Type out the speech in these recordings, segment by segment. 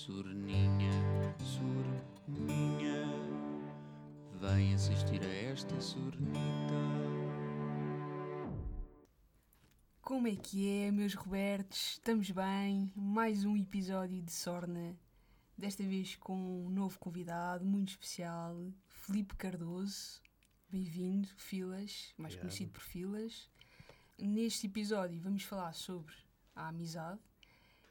Surninha, surninha, vem assistir a esta surnita. Como é que é, meus Robertos? Estamos bem? Mais um episódio de Sorna. Desta vez com um novo convidado muito especial, Felipe Cardoso. Bem-vindo, Filas, mais Obrigado. conhecido por Filas. Neste episódio vamos falar sobre a amizade.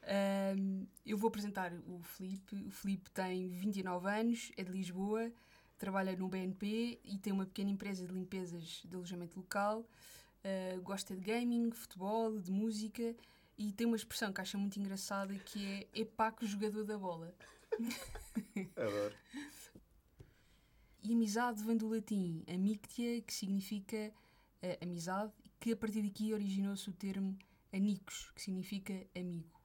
Ahm, eu vou apresentar o Felipe. O Felipe tem 29 anos, é de Lisboa, trabalha no BNP e tem uma pequena empresa de limpezas de alojamento local. Uh, gosta de gaming, futebol, de música e tem uma expressão que acha muito engraçada que é epaco jogador da bola. Adoro. E amizade vem do latim amictia, que significa uh, amizade, que a partir daqui originou-se o termo amicus, que significa amigo.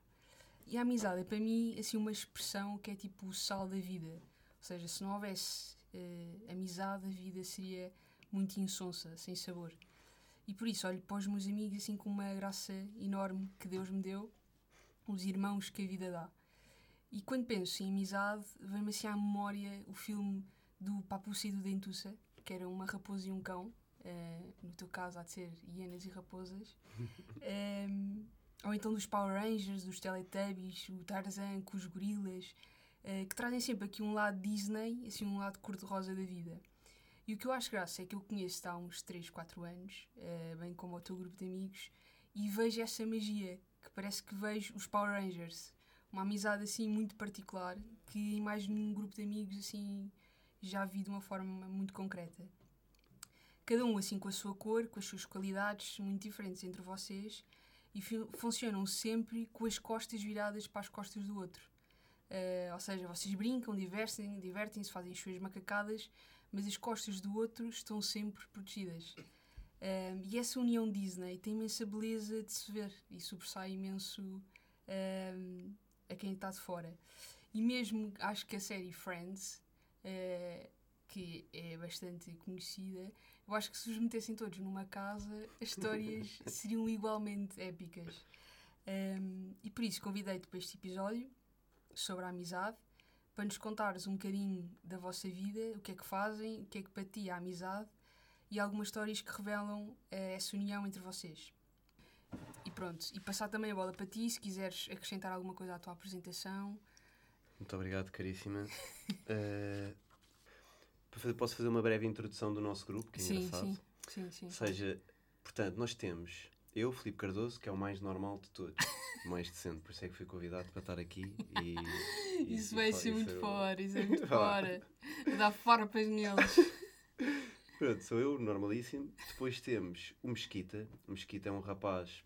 E a amizade é para mim assim uma expressão que é tipo o sal da vida. Ou seja, se não houvesse uh, amizade, a vida seria muito insonsa, sem sabor. E por isso olho para os meus amigos assim com uma graça enorme que Deus me deu, os irmãos que a vida dá. E quando penso em amizade, vem-me assim à memória o filme do Papuça e do Dentuça, que era uma raposa e um cão. Uh, no teu caso, há de ser hienas e raposas. um, ou então dos Power Rangers, dos Teletubbies, o Tarzan com os gorilas, uh, que trazem sempre aqui um lado Disney, assim um lado cor-de-rosa da vida. E o que eu acho graça é que eu conheço há uns 3, 4 anos, uh, bem como o teu grupo de amigos, e vejo essa magia, que parece que vejo os Power Rangers. Uma amizade assim muito particular, que em mais nenhum grupo de amigos assim já vi de uma forma muito concreta. Cada um assim com a sua cor, com as suas qualidades muito diferentes entre vocês e funcionam sempre com as costas viradas para as costas do outro. Uh, ou seja, vocês brincam, divertem-se, divertem fazem as suas macacadas, mas as costas do outro estão sempre protegidas. Uh, e essa união Disney tem imensa beleza de se ver e sobressai imenso uh, a quem está de fora. E mesmo acho que a série Friends, que é bastante conhecida, eu acho que se os metessem todos numa casa, as histórias seriam igualmente épicas. Um, e por isso convidei-te para este episódio sobre a amizade, para nos contares um bocadinho da vossa vida, o que é que fazem, o que é que para ti é a amizade e algumas histórias que revelam uh, essa união entre vocês. E pronto, e passar também a bola para ti, se quiseres acrescentar alguma coisa à tua apresentação. Muito obrigado, caríssima. uh, posso fazer uma breve introdução do nosso grupo, que é sim, engraçado. Sim, sim, sim. Ou seja, portanto, nós temos eu, Filipe Cardoso, que é o mais normal de todos, o mais decente, por isso é que fui convidado para estar aqui e. e isso vai ser muito fora, isso é muito fora. Dá farpas neles. Pronto, sou eu, normalíssimo. Depois temos o Mesquita. O Mesquita é um rapaz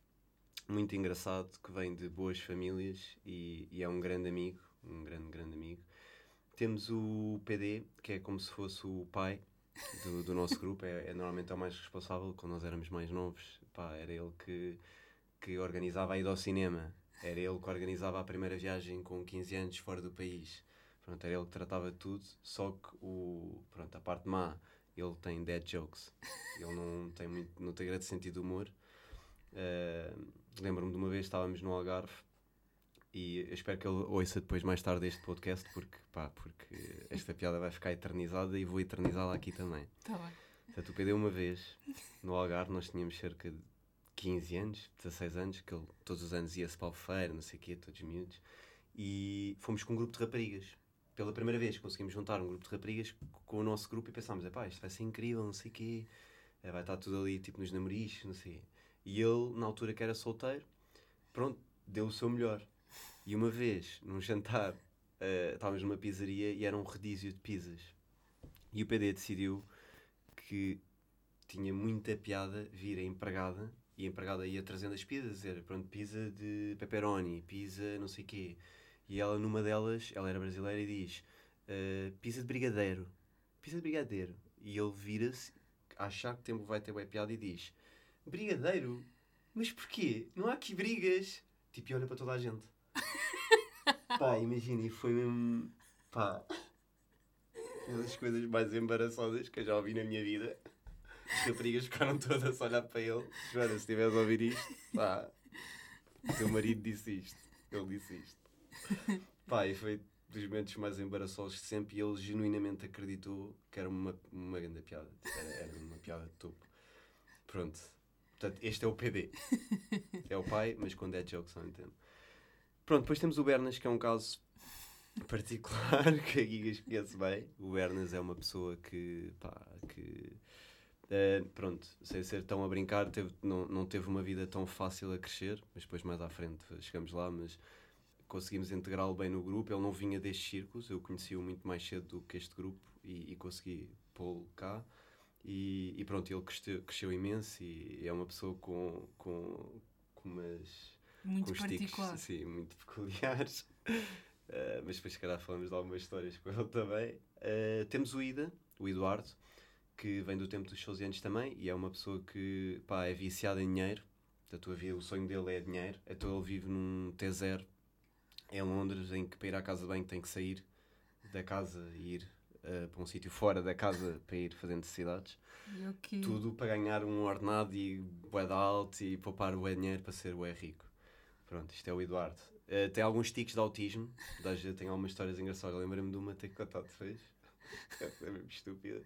muito engraçado que vem de boas famílias e, e é um grande amigo, um grande, grande amigo. Temos o PD, que é como se fosse o pai do, do nosso grupo, é, é, normalmente é o mais responsável. Quando nós éramos mais novos, pá, era ele que, que organizava a ida ao cinema, era ele que organizava a primeira viagem com 15 anos fora do país. Pronto, era ele que tratava tudo, só que o, pronto, a parte má, ele tem dead jokes, ele não tem, muito, não tem grande sentido de humor. Uh, Lembro-me de uma vez estávamos no Algarve e eu espero que ele ouça depois mais tarde este podcast porque, pá, porque esta piada vai ficar eternizada e vou eternizá-la aqui também. Tá bem. Portanto, o PD uma vez, no Algarve, nós tínhamos cerca de 15 anos, 16 anos, que ele todos os anos ia-se para a feira, não sei o quê, todos miúdos, e fomos com um grupo de raparigas. Pela primeira vez conseguimos juntar um grupo de raparigas com o nosso grupo e pensámos, pá, isto vai ser incrível, não sei o quê, vai estar tudo ali, tipo, nos namorichos, não sei. E ele, na altura que era solteiro, pronto, deu o seu melhor. E uma vez, num jantar, uh, estávamos numa pizzaria e era um redízio de pizzas. E o PD decidiu que tinha muita piada vir a empregada e a empregada ia trazendo as pizzas, dizer, pronto, pizza de pepperoni, pizza não sei quê. E ela, numa delas, ela era brasileira e diz, uh, pizza de brigadeiro, pizza de brigadeiro. E ele vira-se, achar que tempo vai ter uma piada e diz, brigadeiro? Mas porquê? Não há aqui brigas? Tipo, e olha para toda a gente. Pá, imagina, e foi mesmo. pá. Uma das coisas mais embaraçosas que eu já ouvi na minha vida. As raparigas ficaram todas a olhar para ele. Joana, se estiveres a ouvir isto, pá. O teu marido disse isto. Ele disse isto. Pá, e foi dos momentos mais embaraçosos de sempre e ele genuinamente acreditou que era uma, uma grande piada. Era, era uma piada de topo. Pronto. Portanto, este é o PD. É o pai, mas quando é joke só entendo. Pronto, depois temos o Bernas, que é um caso particular que a Gigas conhece bem. O Bernas é uma pessoa que, pá, que Uh, pronto, sem ser tão a brincar, teve, não, não teve uma vida tão fácil a crescer, mas depois mais à frente chegamos lá, mas conseguimos integrá-lo bem no grupo. Ele não vinha destes círculos, eu conheci-o muito mais cedo do que este grupo e, e consegui pô-lo cá. E, e, pronto, ele cresceu, cresceu, imenso e é uma pessoa com, com, com umas. Muito com particular. Tiques, sim, muito peculiares. Uh, mas depois, se calhar, falamos de algumas histórias com ele também. Uh, temos o Ida, o Eduardo, que vem do tempo dos seus anos também e é uma pessoa que pá, é viciada em dinheiro. Tua vida, o sonho dele é dinheiro. Então ele vive num T0 em Londres, em que para ir à casa de banho tem que sair da casa e ir uh, para um sítio fora da casa para ir fazer necessidades. Okay. Tudo para ganhar um ordenado e bué alto e poupar o dinheiro para ser bué rico. Pronto, isto é o Eduardo. Uh, tem alguns tiques de autismo. Tem algumas histórias engraçadas. Lembro-me de uma ter contado depois. é mesmo estúpida.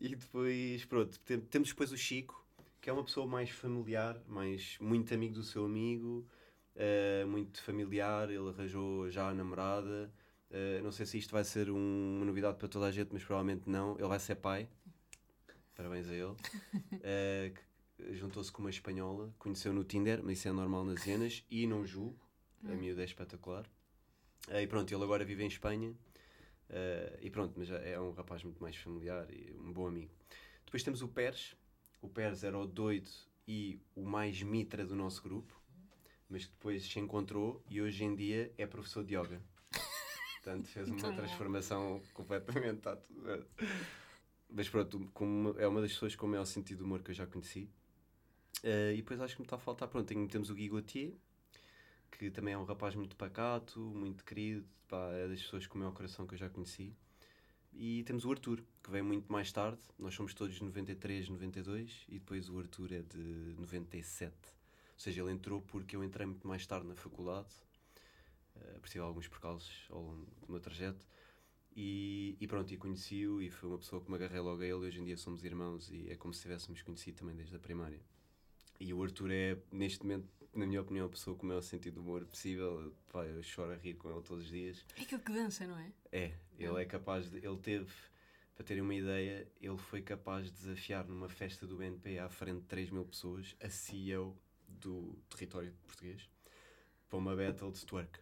E depois, pronto, temos depois o Chico, que é uma pessoa mais familiar, mais muito amigo do seu amigo, uh, muito familiar. Ele arranjou já a namorada. Uh, não sei se isto vai ser um, uma novidade para toda a gente, mas provavelmente não. Ele vai ser pai. Parabéns a ele. Uh, Juntou-se com uma espanhola, conheceu no Tinder, mas isso é normal nas hienas, e não julgo. A miúda é espetacular. e pronto, ele agora vive em Espanha Uh, e pronto, mas é um rapaz muito mais familiar e um bom amigo. Depois temos o Pérez. O Pérez era o doido e o mais mitra do nosso grupo, mas que depois se encontrou e hoje em dia é professor de yoga. Portanto, fez uma então, transformação completamente. Tá tudo mas pronto, como é uma das pessoas com o maior sentido de humor que eu já conheci. Uh, e depois acho que me está a faltar. Pronto, temos o Guy Gauthier, que também é um rapaz muito pacato, muito querido, pá, é das pessoas com o maior coração que eu já conheci. E temos o Arthur, que veio muito mais tarde. Nós somos todos de 93, 92 e depois o Arthur é de 97. Ou seja, ele entrou porque eu entrei muito mais tarde na faculdade, uh, alguns percalços ao longo do meu trajeto. E, e pronto, e conheci-o e foi uma pessoa que me agarrei logo a ele. Hoje em dia somos irmãos e é como se tivéssemos conhecido também desde a primária. E o Arthur é, neste momento, na minha opinião, a pessoa com o maior sentido de humor possível. Pá, eu choro a rir com ele todos os dias. É aquele que dança, não é? É, ele é capaz de. Ele teve, para terem uma ideia, ele foi capaz de desafiar numa festa do BNP à frente de 3 mil pessoas a CEO do território português para uma battle de twerk.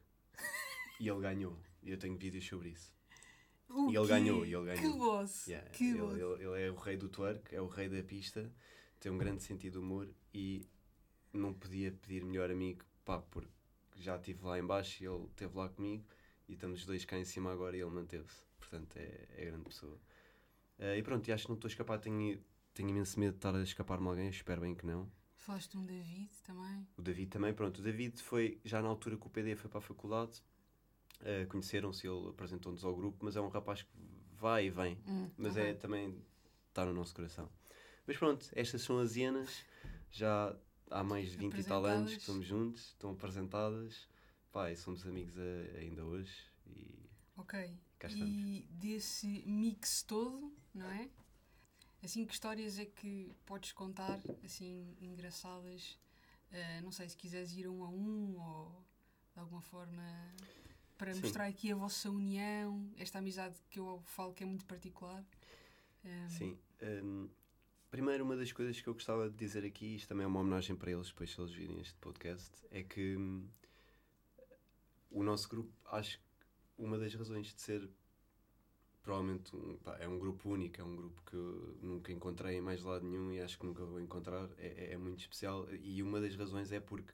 E ele ganhou. E eu tenho vídeos sobre isso. O e ele quê? ganhou, e ele ganhou. Que boss! Yeah, que ele, boss. ele, ele é o rei do twerk, é o rei da pista, tem um grande sentido de humor e não podia pedir melhor amigo, pá, porque já estive lá embaixo e ele esteve lá comigo e estamos os dois cá em cima agora e ele manteve-se. Portanto, é, é grande pessoa. Uh, e pronto, e acho que não estou a escapar, tenho, tenho imenso medo de estar a escapar-me alguém, espero bem que não. Falaste um David também. O David também, pronto. O David foi, já na altura que o PD foi para a faculdade, uh, conheceram-se, ele apresentou-nos ao grupo, mas é um rapaz que vai e vem. Hum, mas é também está no nosso coração. Mas pronto, estas são as hienas, já há mais de 20 e tal anos que estamos juntos, estão apresentadas, pá, e somos amigos a- ainda hoje e Ok. cá estamos. E desse mix todo, não é? Assim, que histórias é que podes contar, assim, engraçadas? Ah, não sei se quiseres ir um a um ou de alguma forma para Sim. mostrar aqui a vossa união, esta amizade que eu falo que é muito particular. Ah, Sim. hum, primeiro, uma das coisas que eu gostava de dizer aqui, isto também é uma homenagem para eles, depois se eles virem este podcast, é que hum, o nosso grupo, acho que uma das razões de ser provavelmente um, pá, é um grupo único, é um grupo que eu nunca encontrei em mais lado nenhum e acho que nunca vou encontrar, é, é- é muito especial. E uma das razões é porque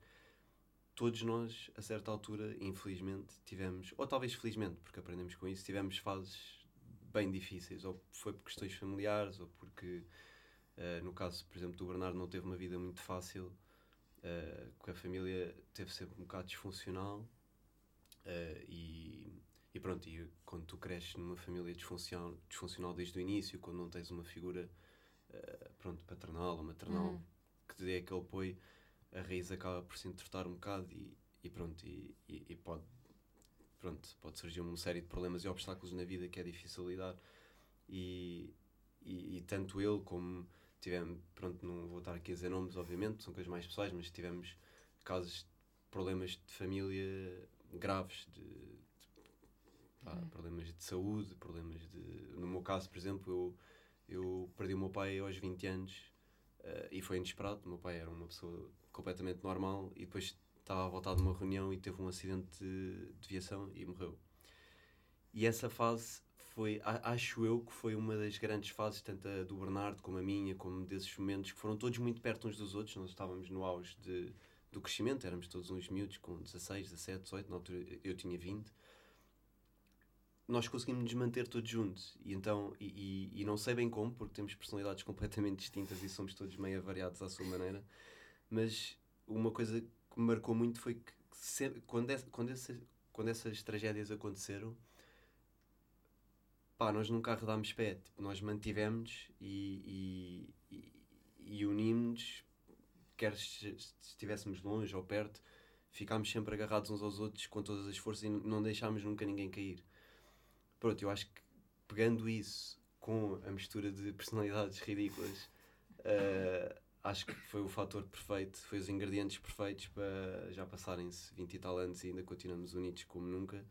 todos nós, a certa altura, infelizmente, tivemos, ou talvez felizmente, porque aprendemos com isso, tivemos fases bem difíceis, ou foi por questões familiares, ou porque, eh, no caso, por exemplo, do Bernardo, não teve uma vida muito fácil, com a família teve sempre um bocado disfuncional, eh, e, e pronto, e quando tu cresces numa família disfuncional, disfuncional desde o início, quando não tens uma figura, eh, pronto, paternal ou maternal, Uhum. que te dê aquele apoio, a raiz acaba por se entortar um bocado e, e pronto, e, e, e pode pronto, pode surgir uma série de problemas e obstáculos na vida que é difícil lidar. E, e, e tanto ele como tivemos, pronto, não vou estar aqui a dizer nomes, obviamente, são coisas mais pessoais, mas tivemos casos problemas de família graves, de, de pá, Uhum. problemas de saúde, problemas de. No meu caso, por exemplo, eu, eu perdi o meu pai aos 20 anos eh, e foi inesperado. O meu pai era uma pessoa completamente normal e depois estava a voltar de uma reunião e teve um acidente de, de viação e morreu. E essa fase foi, acho eu, que foi uma das grandes fases, tanto a do Bernardo como a minha, como desses momentos que foram todos muito perto uns dos outros. Nós estávamos no auge de, do crescimento, éramos todos uns miúdos com 16, 17, 18, na altura eu tinha 20. Nós conseguimos nos manter todos juntos e então e, e- e não sei bem como porque temos personalidades completamente distintas e somos todos meio variados à sua maneira mas uma coisa que me marcou muito foi que sempre, quando, essa- quando, quando essas tragédias aconteceram pá, nós nunca arredámos pé tipo, nós mantivemos e, e, e, e unimos quer se se estivéssemos longe ou perto ficámos sempre agarrados uns aos outros com todas as forças e não deixámos nunca ninguém cair pronto, eu acho que pegando isso com a mistura de personalidades ridículas eh, acho que foi o fator perfeito, foi os ingredientes perfeitos para já passarem-se 20 e tal anos e ainda continuamos unidos como nunca.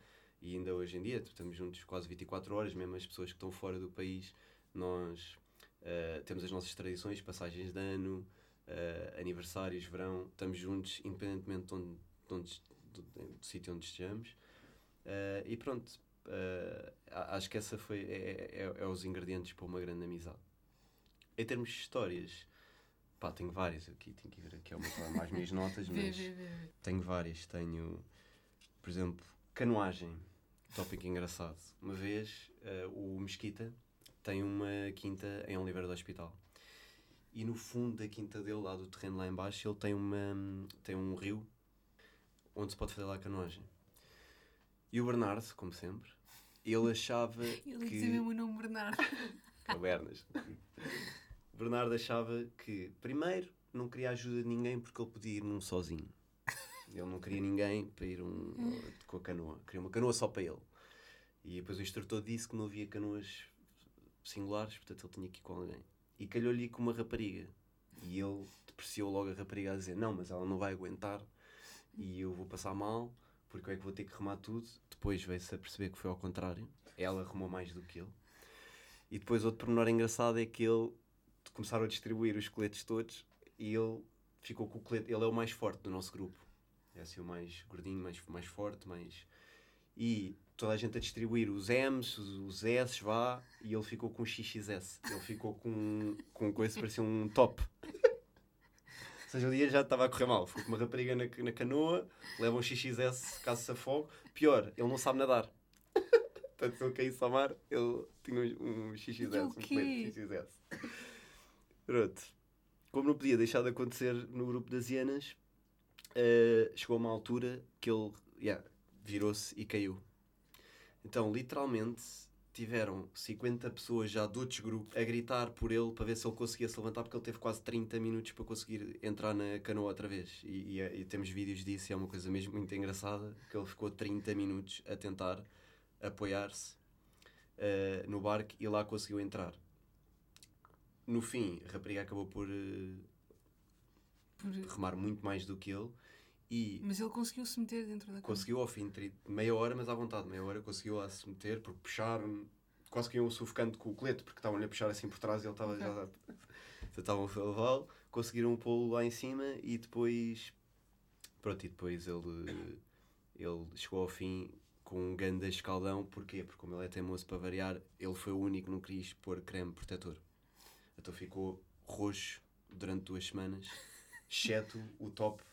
E ainda hoje em dia estamos juntos quase 24 horas, mesmo as pessoas que estão fora do país, nós eh, temos as nossas tradições, passagens de ano, eh, aniversários, verão, estamos juntos independentemente de onde, de onde- do, do sítio onde estejamos. Eh, e pronto, acho que essa foi é, é, é os ingredientes para uma grande amizade. Em termos de histórias, pá, tenho várias aqui, tenho que ver aqui uma mais minhas notas, mas tenho várias. Tenho, por exemplo, canoagem, tópico engraçado. Uma vez eh, o Mesquita tem uma quinta em Oliveira do Hospital. E no fundo da quinta dele, lá do terreno lá embaixo, ele tem, uma, tem um rio onde se pode fazer lá canoagem. E o Bernardo, como sempre, ele achava Ele que... dizia mesmo o nome Bernardo. Cavernas. Bernardo achava que, primeiro, não queria ajuda de ninguém porque ele podia ir num sozinho. Ele não queria ninguém para ir um, com a canoa. Queria uma canoa só para ele. E depois o instrutor disse que não havia canoas singulares, portanto ele tinha que ir com alguém. E calhou-lhe com uma rapariga. E ele depreciou logo a rapariga a dizer: Não, mas ela não vai aguentar e eu vou passar mal porque eu é que vou ter que remar tudo. Depois veio-se a perceber que foi ao contrário. Ela remou mais do que ele. E depois outro pormenor engraçado é que ele começaram a distribuir os coletes todos e ele ficou com o colete. Ele é o mais forte do nosso grupo. É assim o mais gordinho, mais, mais forte, mais. E toda a gente a distribuir os M's, os, os S, vá, e ele ficou com XXS. Ele ficou com, com coisa que parecia um top. Ou seja, o dia já estava a correr mal. Ficou com uma rapariga na, na canoa, leva um XXS caso se afogue. Pior, ele não sabe nadar. Portanto, se ele caísse ao mar, ele tinha um, um XXS, um colete XXS. Pronto. Como não podia deixar de acontecer no grupo das hienas, eh, chegou a uma altura que ele yeah, virou-se e caiu. Então, literalmente, tiveram 50 pessoas já de outros grupos a gritar por ele para ver se ele conseguia se levantar, porque ele teve quase 30 minutos para conseguir entrar na canoa outra vez. E, e- e temos vídeos disso, e é uma coisa mesmo muito engraçada, que ele ficou 30 minutos a tentar apoiar-se eh, no barco e lá conseguiu entrar. No fim, a rapariga acabou por eh, Por- remar muito mais do que ele e Mas ele conseguiu se meter dentro da cama. conseguiu ao fim de meia hora, mas à vontade, meia hora conseguiu lá se meter, porque puxaram, quase que iam sufocando com o colete, porque estavam-lhe a puxar assim por trás e ele estava já. estavam a levá-lo, conseguiram pô-lo lá em cima e depois. Pronto, e depois ele, ele chegou ao fim com um ganda escaldão, porquê? Porque como ele é teimoso para variar, ele foi o único que não quis pôr creme protetor. Então ficou roxo durante duas semanas, exceto o top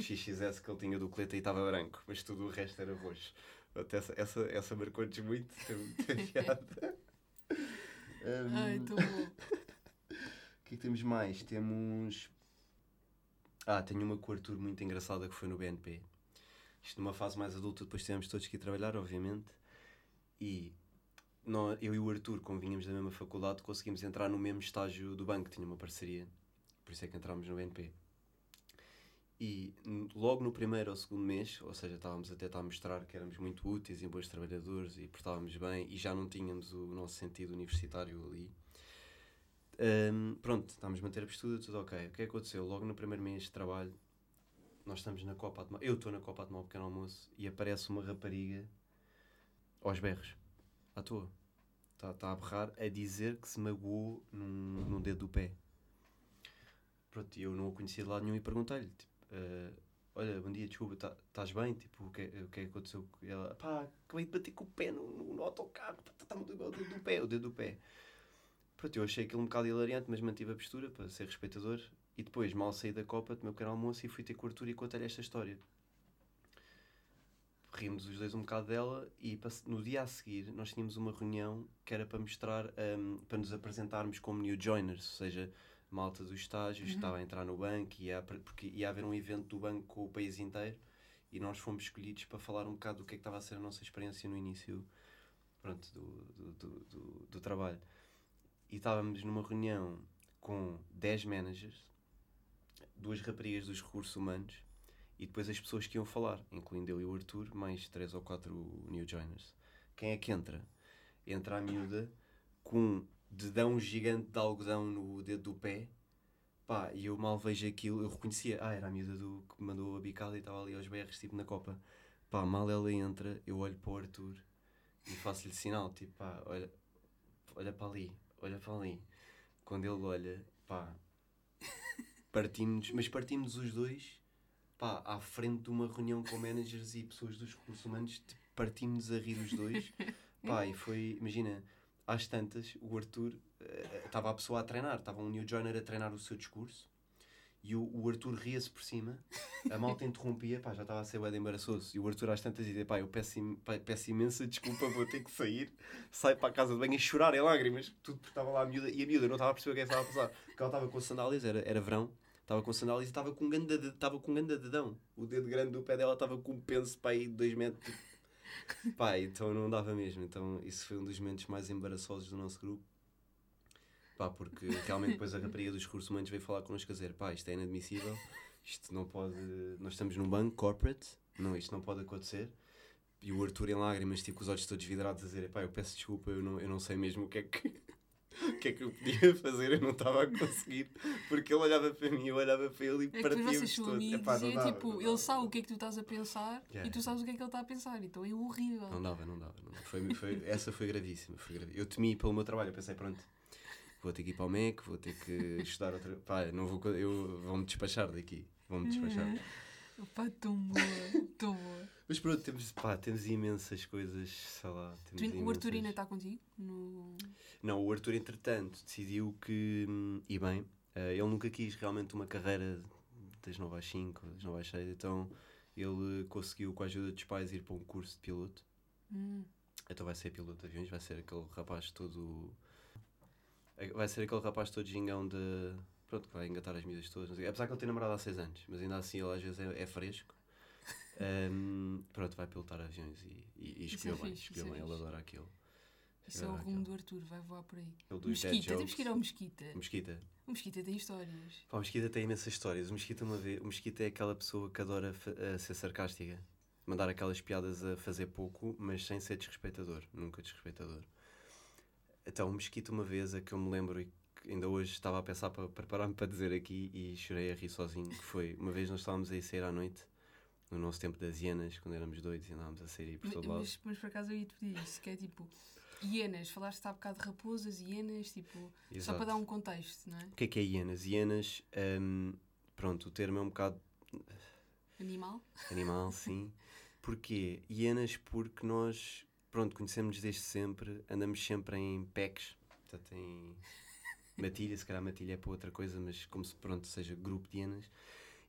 XXS que ele tinha do colete e estava branco, mas tudo o resto era roxo. Portanto, essa, essa, essa marcou-nos muito, teve muita piada. Um, Ai, tão bom. o que é que temos mais? Temos. Ah, tenho uma com o Arthur muito engraçada que foi no BNP. Isto numa fase mais adulta, depois tivemos todos que ir trabalhar, obviamente. E nó- eu e o Arthur, como vínhamos da mesma faculdade, conseguimos entrar no mesmo estágio do banco, tinha uma parceria. Por isso é que entramos no BNP. E logo no primeiro ou segundo mês, ou seja, estávamos a tentar mostrar que éramos muito úteis e bons trabalhadores e portávamos bem e já não tínhamos o nosso sentido universitário ali. Hum, pronto, estávamos a manter a postura, tudo ok. O que é que aconteceu? Logo no primeiro mês de trabalho, nós estamos na Copa a tomar, eu estou na Copa a tomar um pequeno almoço e aparece uma rapariga aos berros, à toa. Está tá a berrar a dizer que se magoou num, num dedo do pé. Pronto, eu não o conhecia de lado nenhum e perguntei-lhe, tipo, "Ah, olha, bom dia, desculpa, tá- estás bem? Tipo, o que, é- o que é que aconteceu? E ela, pá, acabei de bater com o pé no, no, autocarro, está-me o dedo do pé, o dedo do pé. Pronto, eu achei aquilo um bocado hilariante, mas mantive a postura para ser respeitador. E depois, mal saí da Copa, tomei o pequeno almoço e fui ter com o Arthur e contei-lhe esta história. Rimos os dois um bocado dela e no dia a seguir nós tínhamos uma reunião que era para mostrar, hum, para nos apresentarmos como new joiners, ou seja, malta dos estágios que estava a entrar no banco, ia, porque ia haver um evento do banco com o país inteiro e nós fomos escolhidos para falar um bocado do que é que estava a ser a nossa experiência no início pronto, do, do, do, do- trabalho. E estávamos numa reunião com 10 managers, duas raparigas dos recursos humanos e depois as pessoas que iam falar, incluindo eu e o Arthur, mais três ou quatro new joiners. Quem é que entra? Entra a miúda com dedão gigante de algodão no dedo do pé. Pá, e eu mal vejo aquilo, eu reconhecia, ah, era a miúda do, que me mandou a bicada e estava ali aos berros, tipo na copa. Pá, mal ela entra, eu olho para o Arthur e faço-lhe sinal, tipo, pá, olha, olha para ali, olha para ali. Quando ele olha, pá, partimos, mas partimos os dois, pá, à frente de uma reunião com managers e pessoas dos recursos humanos, tipo, partimos a rir os dois, pá, e foi, imagina, às tantas, o Arthur, eh, estava a pessoa a treinar, estava um new joiner a treinar o seu discurso, e o, o Arthur ria-se por cima, a malta interrompia, pá, já estava a ser o embaraçoso. E o Arthur às tantas dizia, pá, eu peço, im- pá, peço imensa desculpa, vou ter que sair. Sai para a casa de banho a chorar em lágrimas, tudo porque estava lá a miúda. E a miúda não estava a perceber o que é que estava a passar. Porque ela estava com sandálias, era, era verão, estava com sandálias e estava com um ganda, de- estava com um dedão. O dedo grande do pé dela estava com um penso, pá, aí de dois metros. Pá, então não dava mesmo. Então isso foi um dos momentos mais embaraçosos do nosso grupo. Pá, porque realmente depois a rapariga dos recursos humanos veio falar connosco a dizer, pá, isto é inadmissível, isto não pode, nós estamos num banco corporate, não, isto não pode acontecer. E o Arthur em lágrimas, tipo, com os olhos todos vidrados a dizer, pá, eu peço desculpa, eu não, eu não sei mesmo o que é que... o que é que eu podia fazer, eu não estava a conseguir, porque ele olhava para mim, eu olhava para ele e É partíamos todos. amigos Epá, não e é dava, tipo, não ele dava. sabe o que é que tu estás a pensar Yeah. e tu sabes o que é que ele está a pensar, então é horrível. Não dava, não dava. Não. Foi, foi, essa foi gravíssima, foi gravíssima. Eu temi pelo meu trabalho, eu pensei, pronto, vou ter que ir para o MEC, vou ter que estudar outra. Pá, não vou, eu, vão-me despachar daqui, vão-me despachar. Pá, tão boa, tão boa. Mas pronto, temos, pá, temos imensas coisas, sei lá. Tu- Temos o Arthur ainda imensas- está contigo? No... Não, o Arthur, entretanto, decidiu que, e bem, eh, ele nunca quis realmente uma carreira das 9 às 5, das 9 às 6, então ele conseguiu, com a ajuda dos pais, ir para um curso de piloto. Hum. Então vai ser piloto de aviões, vai ser aquele rapaz todo. Vai ser aquele rapaz todo gingão de. Pronto, que vai engatar as miúdas todas. Apesar que ele tem namorado há 6 anos, mas ainda assim ele às vezes é, é fresco. Ahm, pronto, vai pilotar aviões e, e, e Isso escolheu é bem, escolheu é bem, ele adora aquilo. Isso é o rumo do Arthur, vai voar por aí. Dead Mesquita, temos que ir ao Mesquita. Mesquita. O Mesquita tem histórias. Pá, o Mesquita tem imensas histórias. O Mesquita, uma vez, o Mesquita é aquela pessoa que adora a ser sarcástica. Mandar aquelas piadas a fazer pouco, mas sem ser desrespeitador. Nunca desrespeitador. Então, o Mesquita, uma vez, a que eu me lembro e que ainda hoje estava a pensar para preparar-me para dizer aqui e chorei a rir sozinho, que foi, uma vez nós estávamos a ir sair à noite, no nosso tempo das hienas, quando éramos doidos e andávamos a sair por Mas, todo lado. mas, mas por acaso eu ia te pedir isso, que é tipo, hienas, falaste há bocado de raposas, hienas, tipo, só Exato. para dar um contexto, não é? O que é que é hienas? Hienas, hum, pronto, o termo é um bocado Animal. Animal, sim. Porquê? Hienas porque nós, pronto, conhecemos desde sempre, andamos sempre em packs, portanto em matilha, se calhar matilha é para outra coisa, mas como se, pronto, seja grupo de hienas.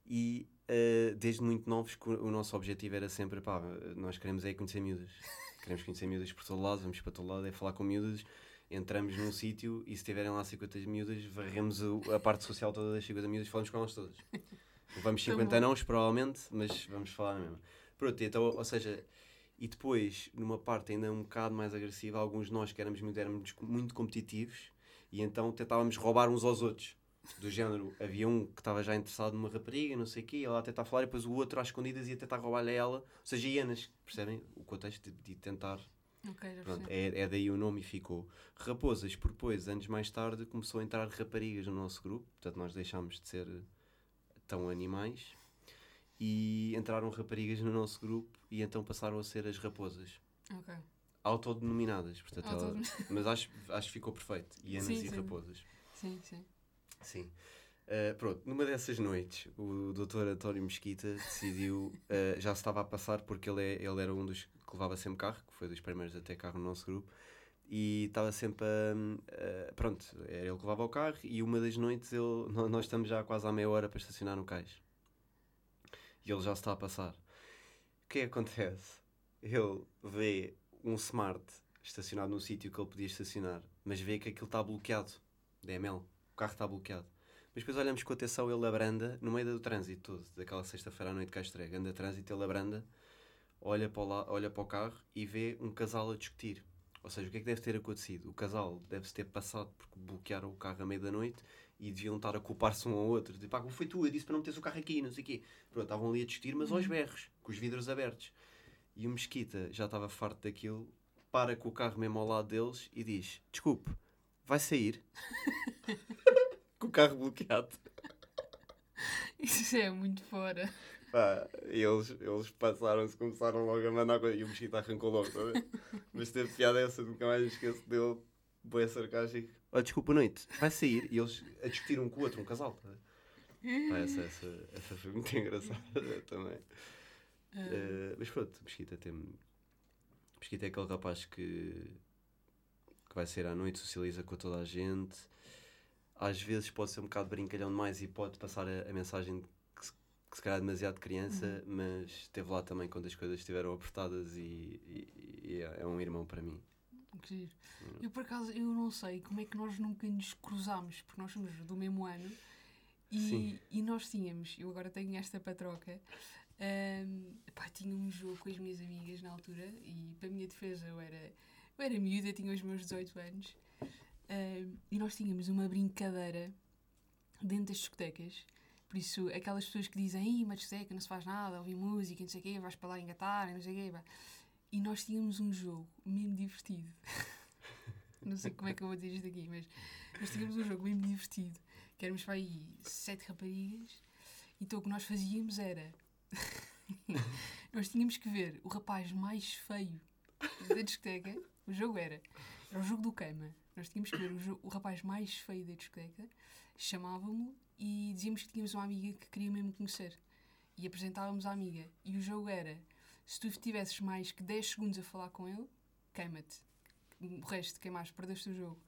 E eh, desde muito novos o nosso objetivo era sempre, pá, nós queremos é conhecer miúdas. Queremos conhecer miúdas por todo lado, vamos para todo lado, é falar com miúdas, entramos num sítio e se tiverem lá 50 miúdas, varremos o- a parte social toda das 50 miúdas e falamos com elas todas. Vamos Tão 50 bom. não, provavelmente, mas vamos falar mesmo. Pronto, então, ou seja, e depois, numa parte ainda um bocado mais agressiva, alguns de nós que éramos muito, éramos muito competitivos e então tentávamos roubar uns aos outros. Do género, havia um que estava já interessado numa rapariga, não sei o quê, e ela a falar, e depois o outro às escondidas ia tentar roubar-lhe a ela. Ou seja, hienas, percebem o contexto de, de tentar. Ok, já Pronto, é, é daí o nome e ficou. Raposas, por depois, anos mais tarde, começou a entrar raparigas no nosso grupo, portanto nós deixámos de ser tão animais e entraram raparigas no nosso grupo e então passaram a ser as raposas. Ok. Autodenominadas, portanto, ela- Autodenom- mas acho, acho que ficou perfeito. Hienas Sim, e sim. raposas. Sim, sim. Sim. Uh, pronto, numa dessas noites, o Dr. António Mesquita decidiu, uh, já se estava a passar porque ele, é- ele era um dos que levava sempre carro, que foi dos primeiros a ter carro no nosso grupo, e estava sempre a. a- pronto, era ele que levava o carro, e uma das noites ele, nó- nós estamos já quase à meia hora para estacionar no cais. E ele já se está a passar. O que é que acontece? Ele vê um Smart estacionado num sítio que ele podia estacionar, mas vê que aquilo está bloqueado, DML, o carro está bloqueado. Mas depois olhamos com atenção, ele abranda no meio do trânsito todo, daquela sexta-feira à noite que cá estreia. Anda trânsito, ele abranda, olha para, o la- olha para o carro e vê um casal a discutir. Ou seja, o que é que deve ter acontecido? O casal deve-se ter passado porque bloquearam o carro à meia da noite e deviam estar a culpar-se um ao outro. Tipo, ah, foi tu? Eu disse para não meteres o carro aqui, não sei o quê. Pronto, estavam ali a discutir, mas aos berros, com os vidros abertos. E o Mesquita já estava farto daquilo, para com o carro mesmo ao lado deles e diz: Desculpe, vai sair? com o carro bloqueado. Isso é muito fora. Pá, e eles, eles passaram-se, começaram logo a mandar coisa. E o Mesquita arrancou logo, tá a ver? Mas teve piada essa, nunca mais me esqueço dele. Boa sarcástico. Oh, desculpa, noite, vai sair. E eles a discutir um com o outro, um casal. Tá? Pá, essa, essa, essa foi muito engraçada também. Eh, mas pronto, Mesquita tem. Mesquita é aquele rapaz que, que vai sair à noite, socializa com toda a gente. Às vezes pode ser um bocado brincalhão demais e pode passar a, a mensagem que se, que se calhar é demasiado criança, mas esteve lá também quando as coisas estiveram apertadas e, e- e é é um irmão para mim. Giro. Eu por acaso eu não sei como é que nós nunca nos cruzámos, porque nós somos do mesmo ano e, e nós tínhamos, eu agora tenho esta patroca, ahm, pá, tinha um jogo com as minhas amigas na altura e para a minha defesa eu era, eu era miúda, tinha os meus 18 anos ahm, e nós tínhamos uma brincadeira dentro das discotecas. Por isso, aquelas pessoas que dizem, Ih, uma discoteca não se faz nada, ouvir música, não sei o quê, vais para lá engatar, não sei o quê. pá." E nós tínhamos um jogo mesmo divertido. não sei como é que eu vou dizer isto aqui, mas nós tínhamos um jogo mesmo divertido. Que éramos para aí sete raparigas. Então o que nós fazíamos era. nós tínhamos que ver o rapaz mais feio da discoteca. O jogo era. Era o jogo do queima. Nós tínhamos que ver o, o rapaz mais feio da discoteca, chamávamos-lo e dizíamos que tínhamos uma amiga que queria mesmo conhecer. E apresentávamos a amiga. E o jogo era: se tu tivesses mais que 10 segundos a falar com ele, queima-te. O resto, queimaste, perdeste o jogo.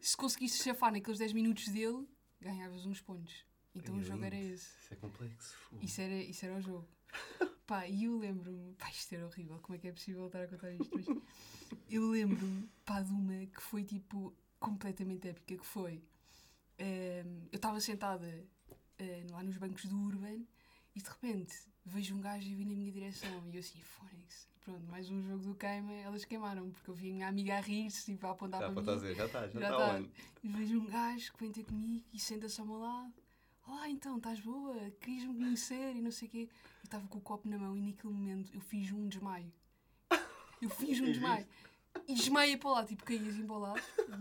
se conseguisses chafar naqueles 10 minutos dele, ganhavas uns pontos. Então o Ai, jogo era esse. Isso é complexo. Isso era, isso era o jogo. Pá, e eu lembro-me, pá, isto era horrível, como é que é possível estar a contar isto? Mas eu lembro-me, pá, de uma que foi tipo completamente épica, que foi. ehm, eu estava sentada eh, lá nos bancos do Urban e de repente vejo um gajo e vir na minha direção e eu assim, Fónix, pronto, mais um jogo do queima, elas queimaram, porque eu vi a minha amiga a rir-se, tipo, a apontar Já para mim. dizer, já está, já Já está tá. E vejo um gajo que vem ter comigo e senta-se ao meu lado. Olá, então, estás boa? Querias-me conhecer e não sei o quê. Eu estava com o copo na mão e naquele momento eu fiz um desmaio. Eu fiz um desmaio. E desmaia para lá, tipo, caí assim para lá,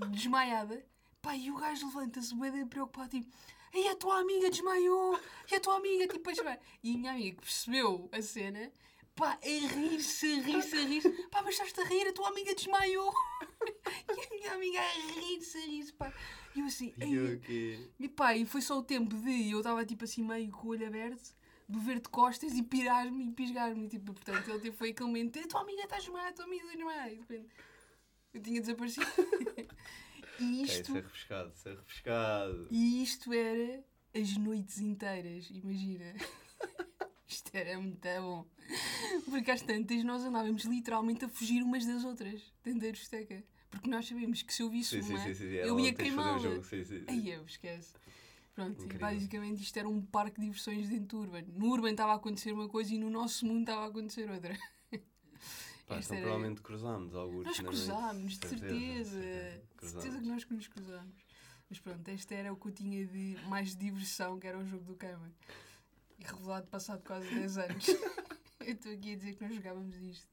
desmaiada. Pá, e o gajo levanta-se, bem preocupado, tipo, e a tua amiga desmaiou, e a tua amiga, tipo, a desmaiar. E a minha amiga que percebeu a cena, pá, a rir-se, a rir-se, a rir-se, pá, mas estás-te a rir, a tua amiga desmaiou. E a minha amiga a rir-se, a rir-se, pá. E eu assim, E "Ei, eu aqui. e pá, e foi só o tempo de eu estava tipo assim meio com o olho aberto, de ver de costas e pirar-me e pisgar-me. Tipo, portanto, ele tipo, foi aquele momento: a tua amiga está a desmaiar, a tua amiga está a desmaiar. E de repente eu tinha desaparecido. e isto, isso é refrescado, isso é refrescado. e isto era as noites inteiras, imagina. Isto era muito bom. Porque às tantas nós andávamos literalmente a fugir umas das outras dentro da discoteca. Porque nós sabíamos que se eu visse Sim, uma, sim, sim. eu ia de queimá-la. Aí eu esquece. Pronto, e Incrível. basicamente isto era um parque de diversões dentro do Urban. No Urban estava a acontecer uma coisa e no nosso mundo estava a acontecer outra. Pá, então era- provavelmente cruzámos alguns. Nós cruzámos, de certeza. De Cruzámos. certeza que nós que nos cruzámos. Mas pronto, este era o que eu tinha de mais diversão, que era o jogo do cama. E revelado passado quase 10 anos. eu estou aqui a dizer que nós jogávamos isto.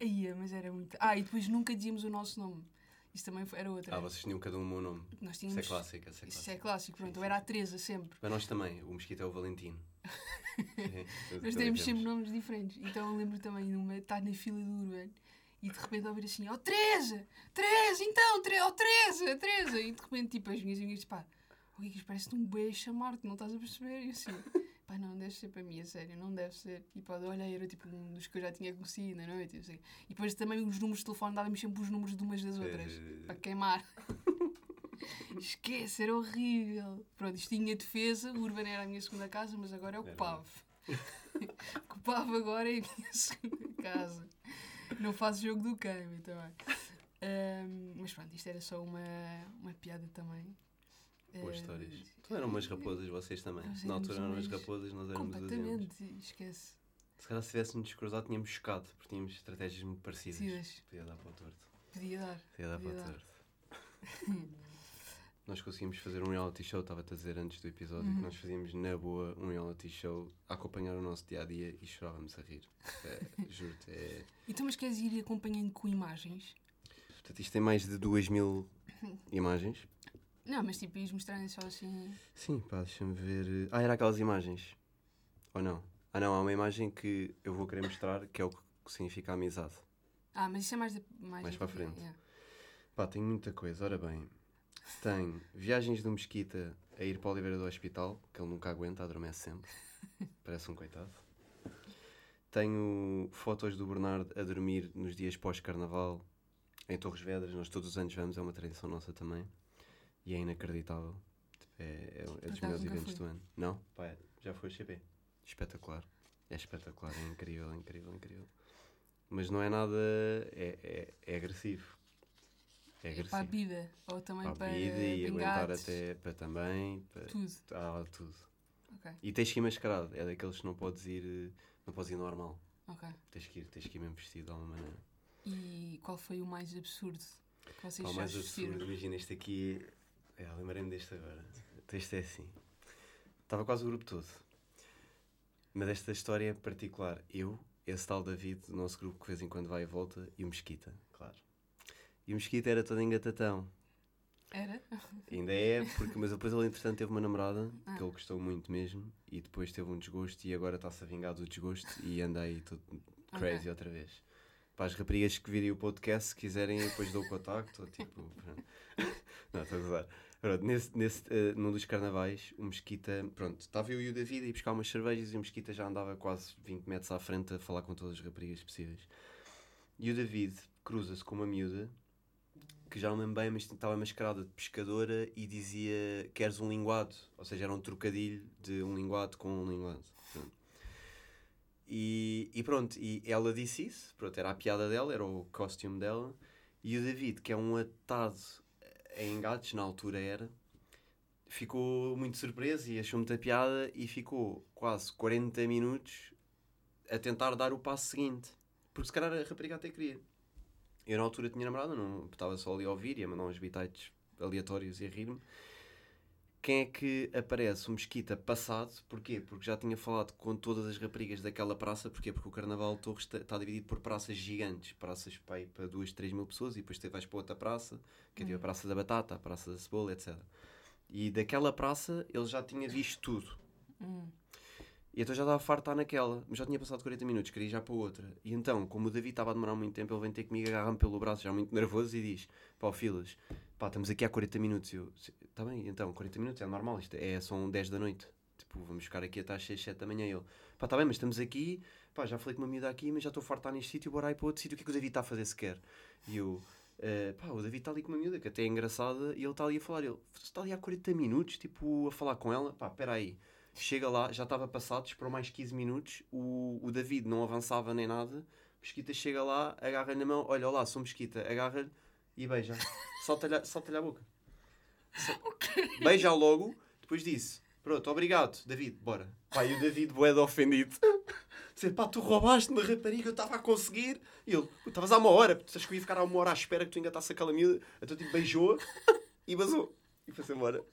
Aí, mas era muito. Ah, e depois nunca dizíamos o nosso nome. Isso também era outra. Ah, vocês tinham cada um o meu nome. Nós Isso tínhamos. é clássico, isso é Isso clássico. é clássico, pronto. Sim, Eu sim, era a. Teresa sempre. Mas nós também, o mosquito é o Valentino. Sim, Nós temos sempre nomes diferentes. Então eu lembro também de uma estar na fila do Urban e de repente ouvir assim: Oh Teresa! Teresa, então! Tre oh Teresa! Teresa! E de repente, tipo, as minhas amigas, pá, o que é que isto parece-te um beijo chamar-te, não estás a perceber? E eu assim, pá, não, deve ser para mim, a sério, não deve ser. E pá, olha, era tipo um dos que eu já tinha conhecido na noite. E, assim. e depois também os números de telefone dava-me sempre os números de umas das outras Eh, para queimar. Esquece, era horrível. Pronto, isto tinha defesa, o Urban era a minha segunda casa, mas agora é o É Copave. Copave agora é a minha segunda casa. Não faço jogo do câmbio também. Ahm, mas pronto, isto era só uma, uma piada também. Boas histórias. Então eram umas raposas, vocês também. Na altura eram umas raposas, nós éramos. Completamente, esquece. Se calhar se tivéssemos descruzado, tínhamos chocado, porque tínhamos estratégias muito parecidas. Podia dar para o torto. Podia dar. Podia dar para o torto. nós conseguimos fazer um reality show, estava-te a dizer antes do episódio, Uhum. que nós fazíamos na boa um reality show a acompanhar o nosso dia a dia e chorávamos a rir. É, Juro-te, é. Então, mas queres ir acompanhando com imagens? Portanto, isto tem mais de 2 mil imagens. Não, mas tipo, ias mostrando só assim. Sim, pá, deixa-me ver. Ah, era aquelas imagens. Ou não? Ah, não, há uma imagem que eu vou querer mostrar que é o que significa amizade. Ah, mas isso é mais, de, mais, Mais de- para a frente. yeah. Pá, tenho muita coisa. Ora bem, tenho viagens do Mesquita a ir para a Oliveira do Hospital, que ele nunca aguenta, adormece sempre. Parece um coitado. Tenho fotos do Bernardo a dormir nos dias pós-carnaval em Torres Vedras. Nós todos os anos vamos, é uma tradição nossa também. E é inacreditável. Tipo, É, é, é dos nunca eventos fui. do ano. Não? Pá, já foi CP. Espetacular. É espetacular, é incrível, é incrível, é incrível. Mas não é nada. É, é, é agressivo. É É para a agressivo. vida. Ou também Para para, a vida e aguentar até para também. Para, Tudo. ah, tudo. Ok, E tens que ir mascarado. É daqueles que não podes ir. Não podes ir normal. ok. Tens que ir, tens que ir mesmo vestido de alguma maneira. E qual foi o mais absurdo que vocês Pá, o já mais absurdo, imagina este aqui. É, lembrei-me deste agora. Este é assim. Estava quase o grupo todo. Mas esta história em particular, eu, esse tal David, do nosso grupo que de vez em quando vai e volta, e o Mesquita, claro. E o Mesquita era todo engatatão. Era? Ainda é, porque, mas depois ele entretanto teve uma namorada Ah. que ele gostou muito mesmo e depois teve um desgosto e agora está-se a vingar do desgosto e anda aí todo crazy Ok. outra vez. Para as raparigas que virem o podcast, se quiserem, depois dou o contacto. ou tipo. Não, estou a gozar. Pronto, nesse, nesse, eh, num dos carnavais, o Mesquita, pronto, estava eu e o David a ir buscar umas cervejas e o Mesquita já andava quase 20 metros à frente a falar com todas as raparigas possíveis. E o David cruza-se com uma miúda que já não lembro bem, mas estava mascarada de pescadora e dizia queres um linguado, ou seja, era um trocadilho de um linguado com um linguado. Pronto. E, e pronto, e ela disse isso, pronto, era a piada dela, era o costume dela, e o David, que é um atado em gatos, na altura era, ficou muito surpreso e achou muita piada e ficou quase 40 minutos a tentar dar o passo seguinte, porque se calhar a rapariga até queria. Eu na altura tinha namorada, não estava só ali a ouvir e a mandar uns bitites aleatórios e a rir-me. Quem é que aparece? O Mesquita passado, porquê? Porque já tinha falado com todas as raparigas daquela praça, porquê? Porque o Carnaval de Torres está- dividido por praças gigantes, praças para 2, 3 mil pessoas, e depois te vais para outra praça, que é tipo a Praça da Batata, a Praça da Cebola, etc. E daquela praça ele já tinha visto tudo. Hum. E então já estava farto estar naquela, mas já tinha passado 40 minutos, queria ir já para outra. E então, como o David estava a demorar muito tempo, ele vem ter comigo, agarra-me pelo braço, já muito nervoso, e diz: Pá, Filas, pá, estamos aqui há 40 minutos. E eu, está bem, então, 40 minutos é normal, isto é, são 10 da noite. Tipo, vamos ficar aqui até às 6, 7 da manhã. E ele, pá, está bem, mas estamos aqui, pá, já falei com uma miúda aqui, mas já estou farto de estar neste sítio, bora ir para outro sítio, o que é que o David está a fazer sequer? E eu, "Eh, pá, o David está ali com uma miúda, que até é engraçada, e ele está ali a falar. Ele, está ali há 40 minutos, tipo, a falar com ela, pá, espera aí. Chega lá, já estava passado, esperou mais 15 minutos, o, o David não avançava nem nada, Mesquita chega lá, agarra-lhe na mão, olha lá, sou Mesquita, agarra-lhe e beija. Solta-lhe a- solta-lhe a boca. So- Beija logo, depois disse, pronto, obrigado, David, bora. Pá, e o David boeda ofendido. Dizer, pá, tu roubaste-me a rapariga, eu estava a conseguir. E ele, "Tu estavas há uma hora, tu achas que eu ia ficar há uma hora à espera que tu engatasses aquela miúda. Então tipo, beijou e basou. e foi-se embora.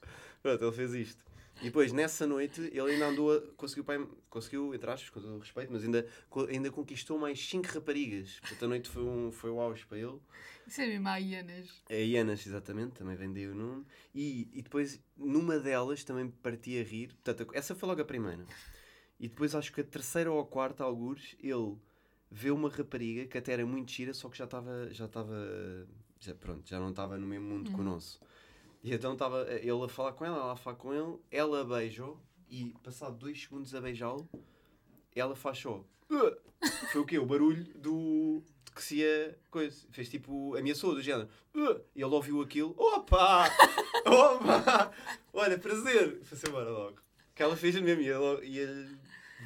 Pronto, ele fez isto. E depois, nessa noite, ele ainda andou a, conseguiu, pai, conseguiu, entre aspas, com todo o respeito, mas ainda, ainda conquistou mais 5 raparigas. Portanto, a noite foi, um, foi o auge para ele. Isso é mesmo a hienas. É a Ianas, exatamente, também vendei o nome. E, e depois, numa delas, também me parti a rir. Portanto, essa foi logo a primeira. E depois, acho que a terceira ou a quarta, algures, ele vê uma rapariga que até era muito gira, só que já estava, já estava, já, pronto, já não estava no mesmo mundo que o nosso. E então estava ele a falar com ela, ela a falar com ele, ela beijou e, passado dois segundos a beijá-lo, ela faz só. Foi o quê? O barulho do. que se ia. coisa. Fez tipo. ameaçou do género. E ele ouviu aquilo. Opa! Opa! Olha, prazer! Foi-se embora logo. Que ela fez mesmo e ele, e ele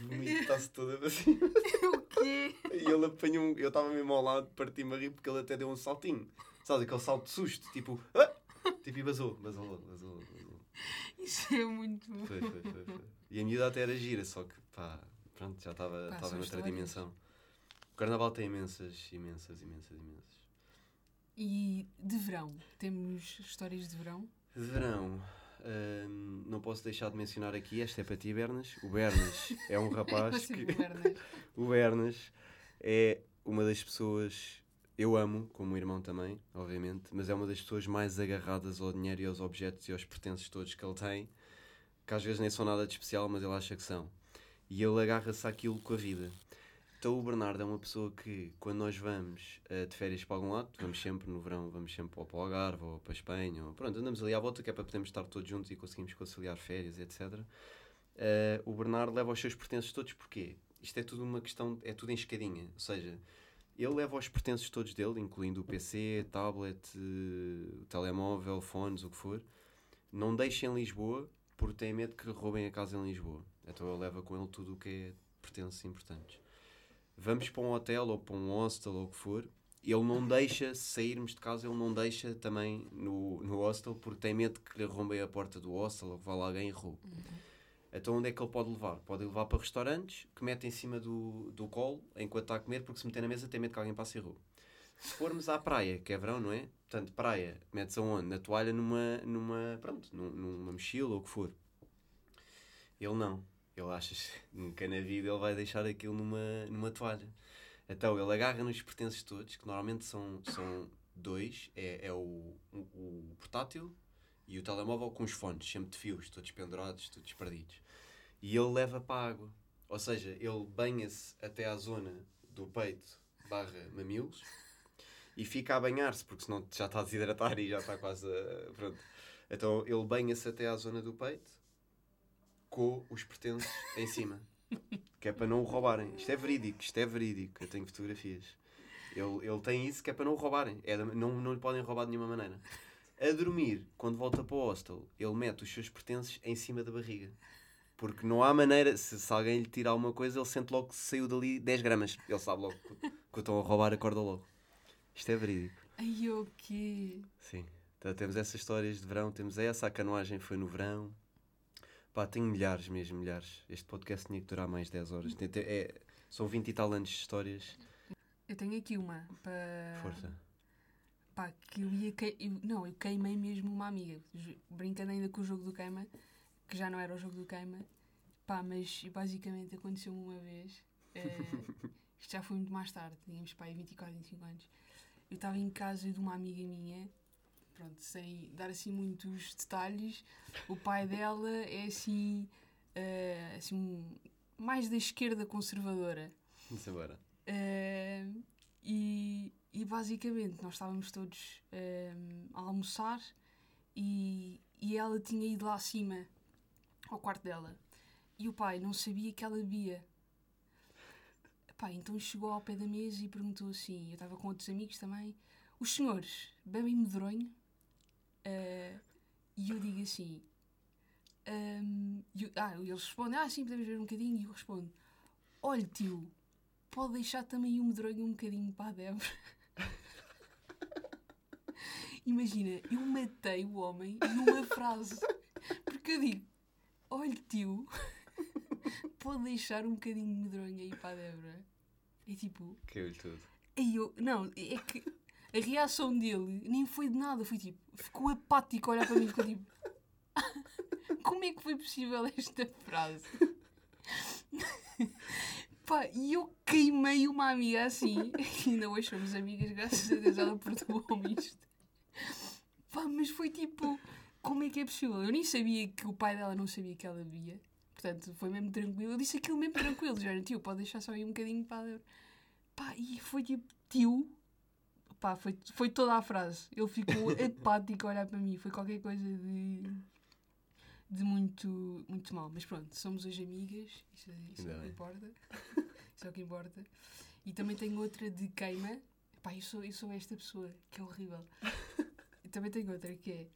vomitar-se toda assim. o quê? E ele apanhou um. Eu estava mesmo ao lado, parti-me a rir porque ele até deu um saltinho. Sabes, aquele salto de susto, tipo. "Ah!" Tipo, e vazou, vazou, vazou, vazou. Isso é muito. Foi, foi, foi, foi. E a miúda até era gira, só que pá, pronto, já estava noutra histórias. dimensão. O carnaval tem imensas, imensas, imensas, imensas. E de verão? Temos histórias de verão? De verão, hum, não posso deixar de mencionar aqui, esta é para ti, Bernas. O Bernas é um rapaz que. O Bernas é uma das pessoas. Eu amo, como irmão também, obviamente, mas é uma das pessoas mais agarradas ao dinheiro e aos objetos e aos pertences todos que ele tem, que às vezes nem são nada de especial, mas ele acha que são. E ele agarra-se àquilo com a vida. Então o Bernardo é uma pessoa que, quando nós vamos eh, de férias para algum lado, vamos sempre no verão, vamos sempre para o Algarve ou para a Espanha, ou, pronto, andamos ali à volta que é para podermos estar todos juntos e conseguimos conciliar férias, etc. Eh, o Bernardo leva os seus pertences todos, porquê? Isto é tudo uma questão, é tudo em escadinha, ou seja, ele leva os pertences todos dele, incluindo o PC, tablet, eh, o telemóvel, fones, o que for, não deixa em Lisboa porque tem medo que roubem a casa em Lisboa. Então ele leva com ele tudo o que é pertences importantes. Vamos para um hotel ou para um hostel ou o que for, ele não deixa, se sairmos de casa, ele não deixa também no, no hostel porque tem medo que lhe roubem a porta do hostel ou que vá lá alguém e roube. Então onde é que ele pode levar? Pode levar para restaurantes que mete em cima do, do colo enquanto está a comer, porque se meter na mesa tem medo que alguém passe e roube. Se formos à praia, que é verão, não é? Portanto, praia, metes aonde? Na toalha, numa, numa, pronto, num- numa mochila ou o que for. Ele não. Ele acha que nunca na vida ele vai deixar aquilo numa, numa toalha. Então ele agarra nos pertences todos, que normalmente são, são dois: é, é o, o, o portátil e o telemóvel com os fones, sempre de fios, todos pendurados, todos perdidos. E ele leva para a água. Ou seja, ele banha-se até à zona do peito barra mamilos e fica a banhar-se, porque senão já está a desidratar e já está quase a... Pronto. Então ele banha-se até à zona do peito com os pertences em cima. Que é para não o roubarem. Isto é verídico, isto é verídico. Eu tenho fotografias. Ele, ele tem isso que é para não o roubarem. É, não, não lhe podem roubar de nenhuma maneira. A dormir, quando volta para o hostel, ele mete os seus pertences em cima da barriga. Porque não há maneira, se, se alguém lhe tirar alguma coisa, ele sente logo que saiu dali 10 gramas. Ele sabe logo que, que estão a roubar, acorda logo. Isto é verídico. Ai, o quê? Sim. Então, temos essas histórias de verão, temos essa, a canoagem foi no verão. Pá, tenho milhares mesmo, milhares. Este podcast tinha que durar mais 10 horas. É- são 20 e tal anos de histórias. Eu tenho aqui uma para. Força. Pá, que eu ia. que- eu- não, eu queimei mesmo uma amiga. Brincando ainda com o jogo do queima, que já não era o jogo do queima. Pá, mas basicamente aconteceu-me uma vez. eh, isto já foi muito mais tarde, tínhamos pá, aí 24, 25 anos. Eu estava em casa de uma amiga minha, pronto, sem dar assim muitos detalhes. O pai dela é assim. eh, assim mais da esquerda conservadora. Vamos embora. Eh, e, e basicamente nós estávamos todos eh, a almoçar e, e ela tinha ido lá acima ao quarto dela e o pai não sabia que ela bebia. Pá, então chegou ao pé da mesa e perguntou assim: eu estava com outros amigos também, os senhores bebem medronho? Eh, e eu digo assim: ehm, e eu- ah, eles respondem: ah, sim, podemos beber um bocadinho. E eu respondo: olha, tio, pode deixar também o medronho um bocadinho para a Débora. Imagina, eu matei o homem numa frase. Porque eu digo, olha tio, pode deixar um bocadinho de medronho aí para a Débora. É tipo, Caiu-lhe tudo. aí eu, não, é que a reação dele nem foi de nada, foi tipo, ficou apático a olhar para mim, ficou tipo, como é que foi possível esta frase? Pá, e eu queimei uma amiga assim. Ainda hoje somos amigas, graças a Deus ela perdoou-me isto. Pá, mas foi tipo, como é que é possível? Eu nem sabia que o pai dela não sabia que ela via. Portanto, foi mesmo tranquilo. Eu disse aquilo mesmo tranquilo. Já, tio, pode deixar só aí um bocadinho para. Pá, e foi tipo, tio. Pá, foi, foi toda a frase. Ele ficou apático a olhar para mim. Foi qualquer coisa de. de muito, muito mal. Mas pronto, somos hoje amigas. Isso, é- isso é o que importa. Isso é o que importa. E também tenho outra de queima. Pá, eu sou, eu sou esta pessoa, que é horrível. Também tenho outra que é.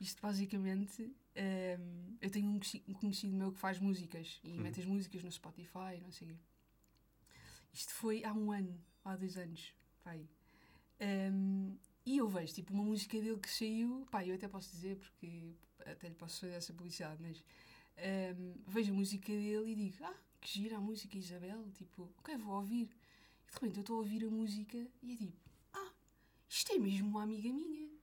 Isto basicamente. hum, eu tenho um conheci- um conhecido meu que faz músicas e mete as músicas no Spotify, não sei o quê. Isto foi há um ano, há dois anos, pai. Hum, e eu vejo tipo uma música dele que saiu, pá, eu até posso dizer porque até lhe posso fazer essa publicidade, mas hum, vejo a música dele e digo, ah, que gira a música Isabel, tipo, ok, vou ouvir. E de repente eu estou a ouvir a música e é tipo, ah, isto é mesmo uma amiga minha.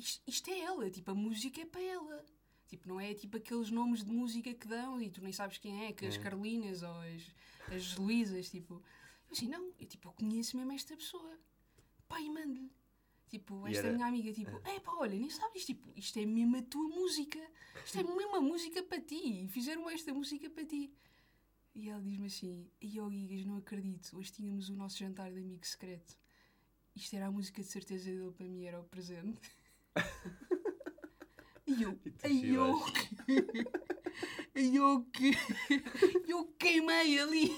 Isto, isto é ela, tipo, a música é para ela. Tipo, não é tipo aqueles nomes de música que dão e tu nem sabes quem é, que as É. Carolinas ou as, as Luísas, tipo. Eu assim, não, eu tipo, eu conheço mesmo esta pessoa. Pá, e mando-lhe. Tipo, esta era- minha amiga, tipo, é pá, olha, nem sabes, tipo, isto é mesmo a tua música. Isto é mesmo a música para ti. E fizeram esta música para ti. E ela diz-me assim, e oh Gigas, não acredito, hoje tínhamos o nosso jantar de amigo secreto. Isto era a música de certeza dele para mim, era o presente. E eu, E eu, ai eu que, eu queimei ali.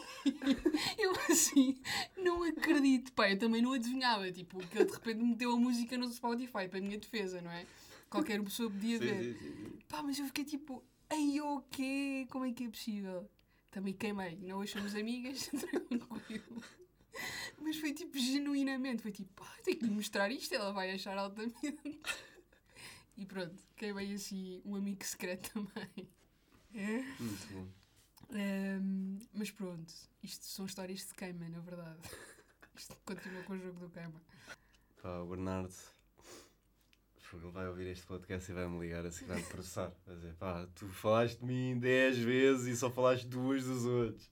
Eu assim, não acredito, pá, eu também não adivinhava, tipo, que ele de repente meteu a música no Spotify, para a minha defesa, não é? Qualquer pessoa podia ver. Sim, sim, sim. Pá, mas eu fiquei tipo, ai o quê? Como é que é possível? Também queimei, não hoje somos amigas, tranquilo. Mas foi tipo, genuinamente, foi tipo, pá, tenho que lhe mostrar isto, ela vai achar altamente. E pronto, queimei assim um amigo secreto também. Muito bom. Ahm, mas pronto, isto são histórias de queima, na verdade. Isto continua com o jogo do queima. Pá, o Bernardo. Ele vai ouvir este podcast e vai-me ligar assim, vai-me processar. Vai dizer, pá, tu falaste de mim 10 vezes e só falaste duas dos outros.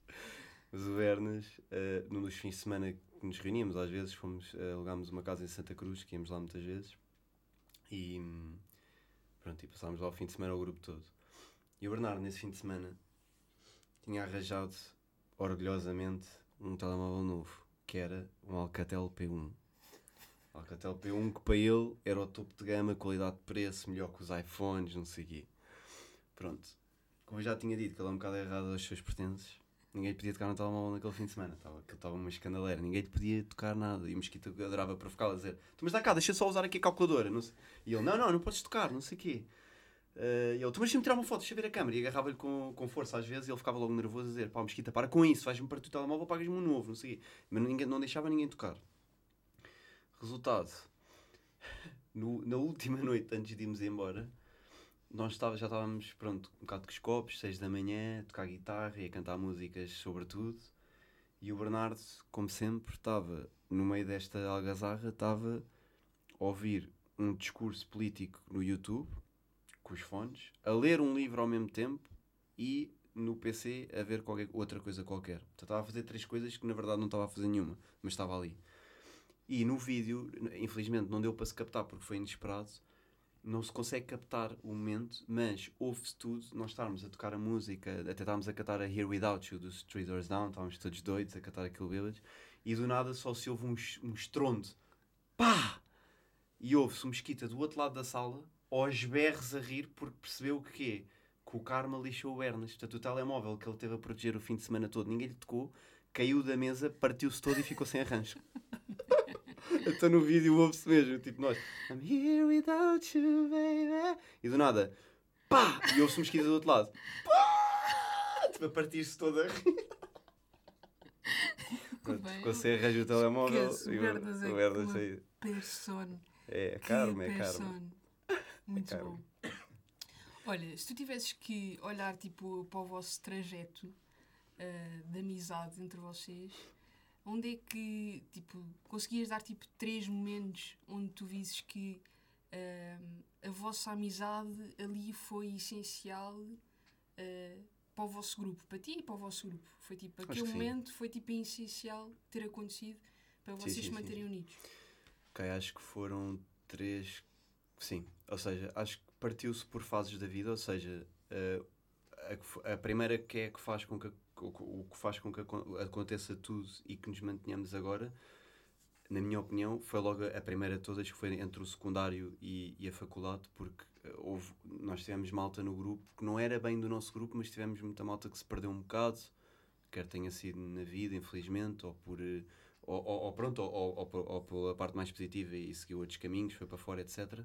Mas o Bernas, eh, num dos fins de semana que nos reuníamos, às vezes fomos, eh, alugámos uma casa em Santa Cruz, que íamos lá muitas vezes. E pronto, e passámos lá o fim de semana o grupo todo. E o Bernardo, nesse fim de semana, tinha arranjado orgulhosamente um telemóvel novo, que era um Alcatel P1. Alcatel P1 que para ele era o topo de gama, qualidade de preço, melhor que os iPhones, não sei o quê. Pronto. Como eu já tinha dito que ele é um bocado errado aos seus pertences, ninguém podia tocar no telemóvel naquele fim de semana. Estava, estava uma escandaleira, ninguém podia tocar nada. E o Mosquito adorava provocá-lo a dizer: "Tu, Mas dá cá, deixa só usar aqui a calculadora. Não sei. E ele: Não, não, não podes tocar, não sei o quê. Eh, e ele: Tu, mas deixa-me tirar uma foto, deixa ver a câmera. E agarrava-lhe com, com força às vezes e ele ficava logo nervoso a dizer: Pá, Mosquita, para com isso, vais-me para o telemóvel, pagas-me um novo, não sei o quê. Mas ninguém, não deixava ninguém tocar. Resultado: no- na última noite antes de irmos embora, nós estava, já estávamos, pronto, um bocado com os copos, seis da manhã, a tocar guitarra e a cantar músicas sobre tudo. E o Bernardo, como sempre, estava no meio desta algazarra, estava a ouvir um discurso político no YouTube, com os fones, a ler um livro ao mesmo tempo e no PC a ver qualquer, outra coisa qualquer. Estava a fazer três coisas que na verdade não estava a fazer nenhuma, mas estava ali. E no vídeo, infelizmente não deu para se captar porque foi inesperado, não se consegue captar o momento, mas ouve-se tudo. Nós estávamos a tocar a música, até estávamos a cantar a Here Without You dos Three Doors Down, estávamos todos doidos a cantar aquele Village, e do nada só se ouve um, um estrondo. Pá! E ouve-se um mosquita do outro lado da sala, aos berros a rir, porque percebeu o que é? Que o karma lixou o Ernest. Portanto, o telemóvel que ele teve a proteger o fim de semana todo, ninguém lhe tocou, caiu da mesa, partiu-se todo e ficou sem arranjo. então no vídeo ouve-se mesmo, tipo nós, I'm here without you, baby. E do nada, pá! E ouve-se mosquita do outro lado, pá! Tipo a partir-se toda a rir. Pronto, bem. ficou sem arranjo o telemóvel. E o Bernas é o Bernas uma saiu. Persona. É, karma, é persona. Muito karma. bom. Olha, se tu tivesses que olhar tipo, para o vosso trajeto ah, de amizade entre vocês, onde é que tipo, conseguias dar tipo três momentos onde tu visses que uh, a vossa amizade ali foi essencial uh, para o vosso grupo, para ti e para o vosso grupo. Foi tipo, aquele momento foi tipo essencial ter acontecido para vocês sim, sim, se manterem sim. unidos. Ok, acho que foram três. Sim, ou seja, acho que partiu-se por fases da vida, ou seja, uh, a, a, primeira que é que faz com que o, que faz com que aconteça tudo e que nos mantenhamos agora, na minha opinião, foi logo a primeira de todas que foi entre o secundário e, e a faculdade, porque eh, houve, nós tivemos malta no grupo que não era bem do nosso grupo, mas tivemos muita malta que se perdeu um bocado, quer tenha sido na vida, infelizmente, ou por eh, ou, ou, ou pronto, ou, ou, ou, pela parte mais positiva e seguiu outros caminhos, foi para fora, etc.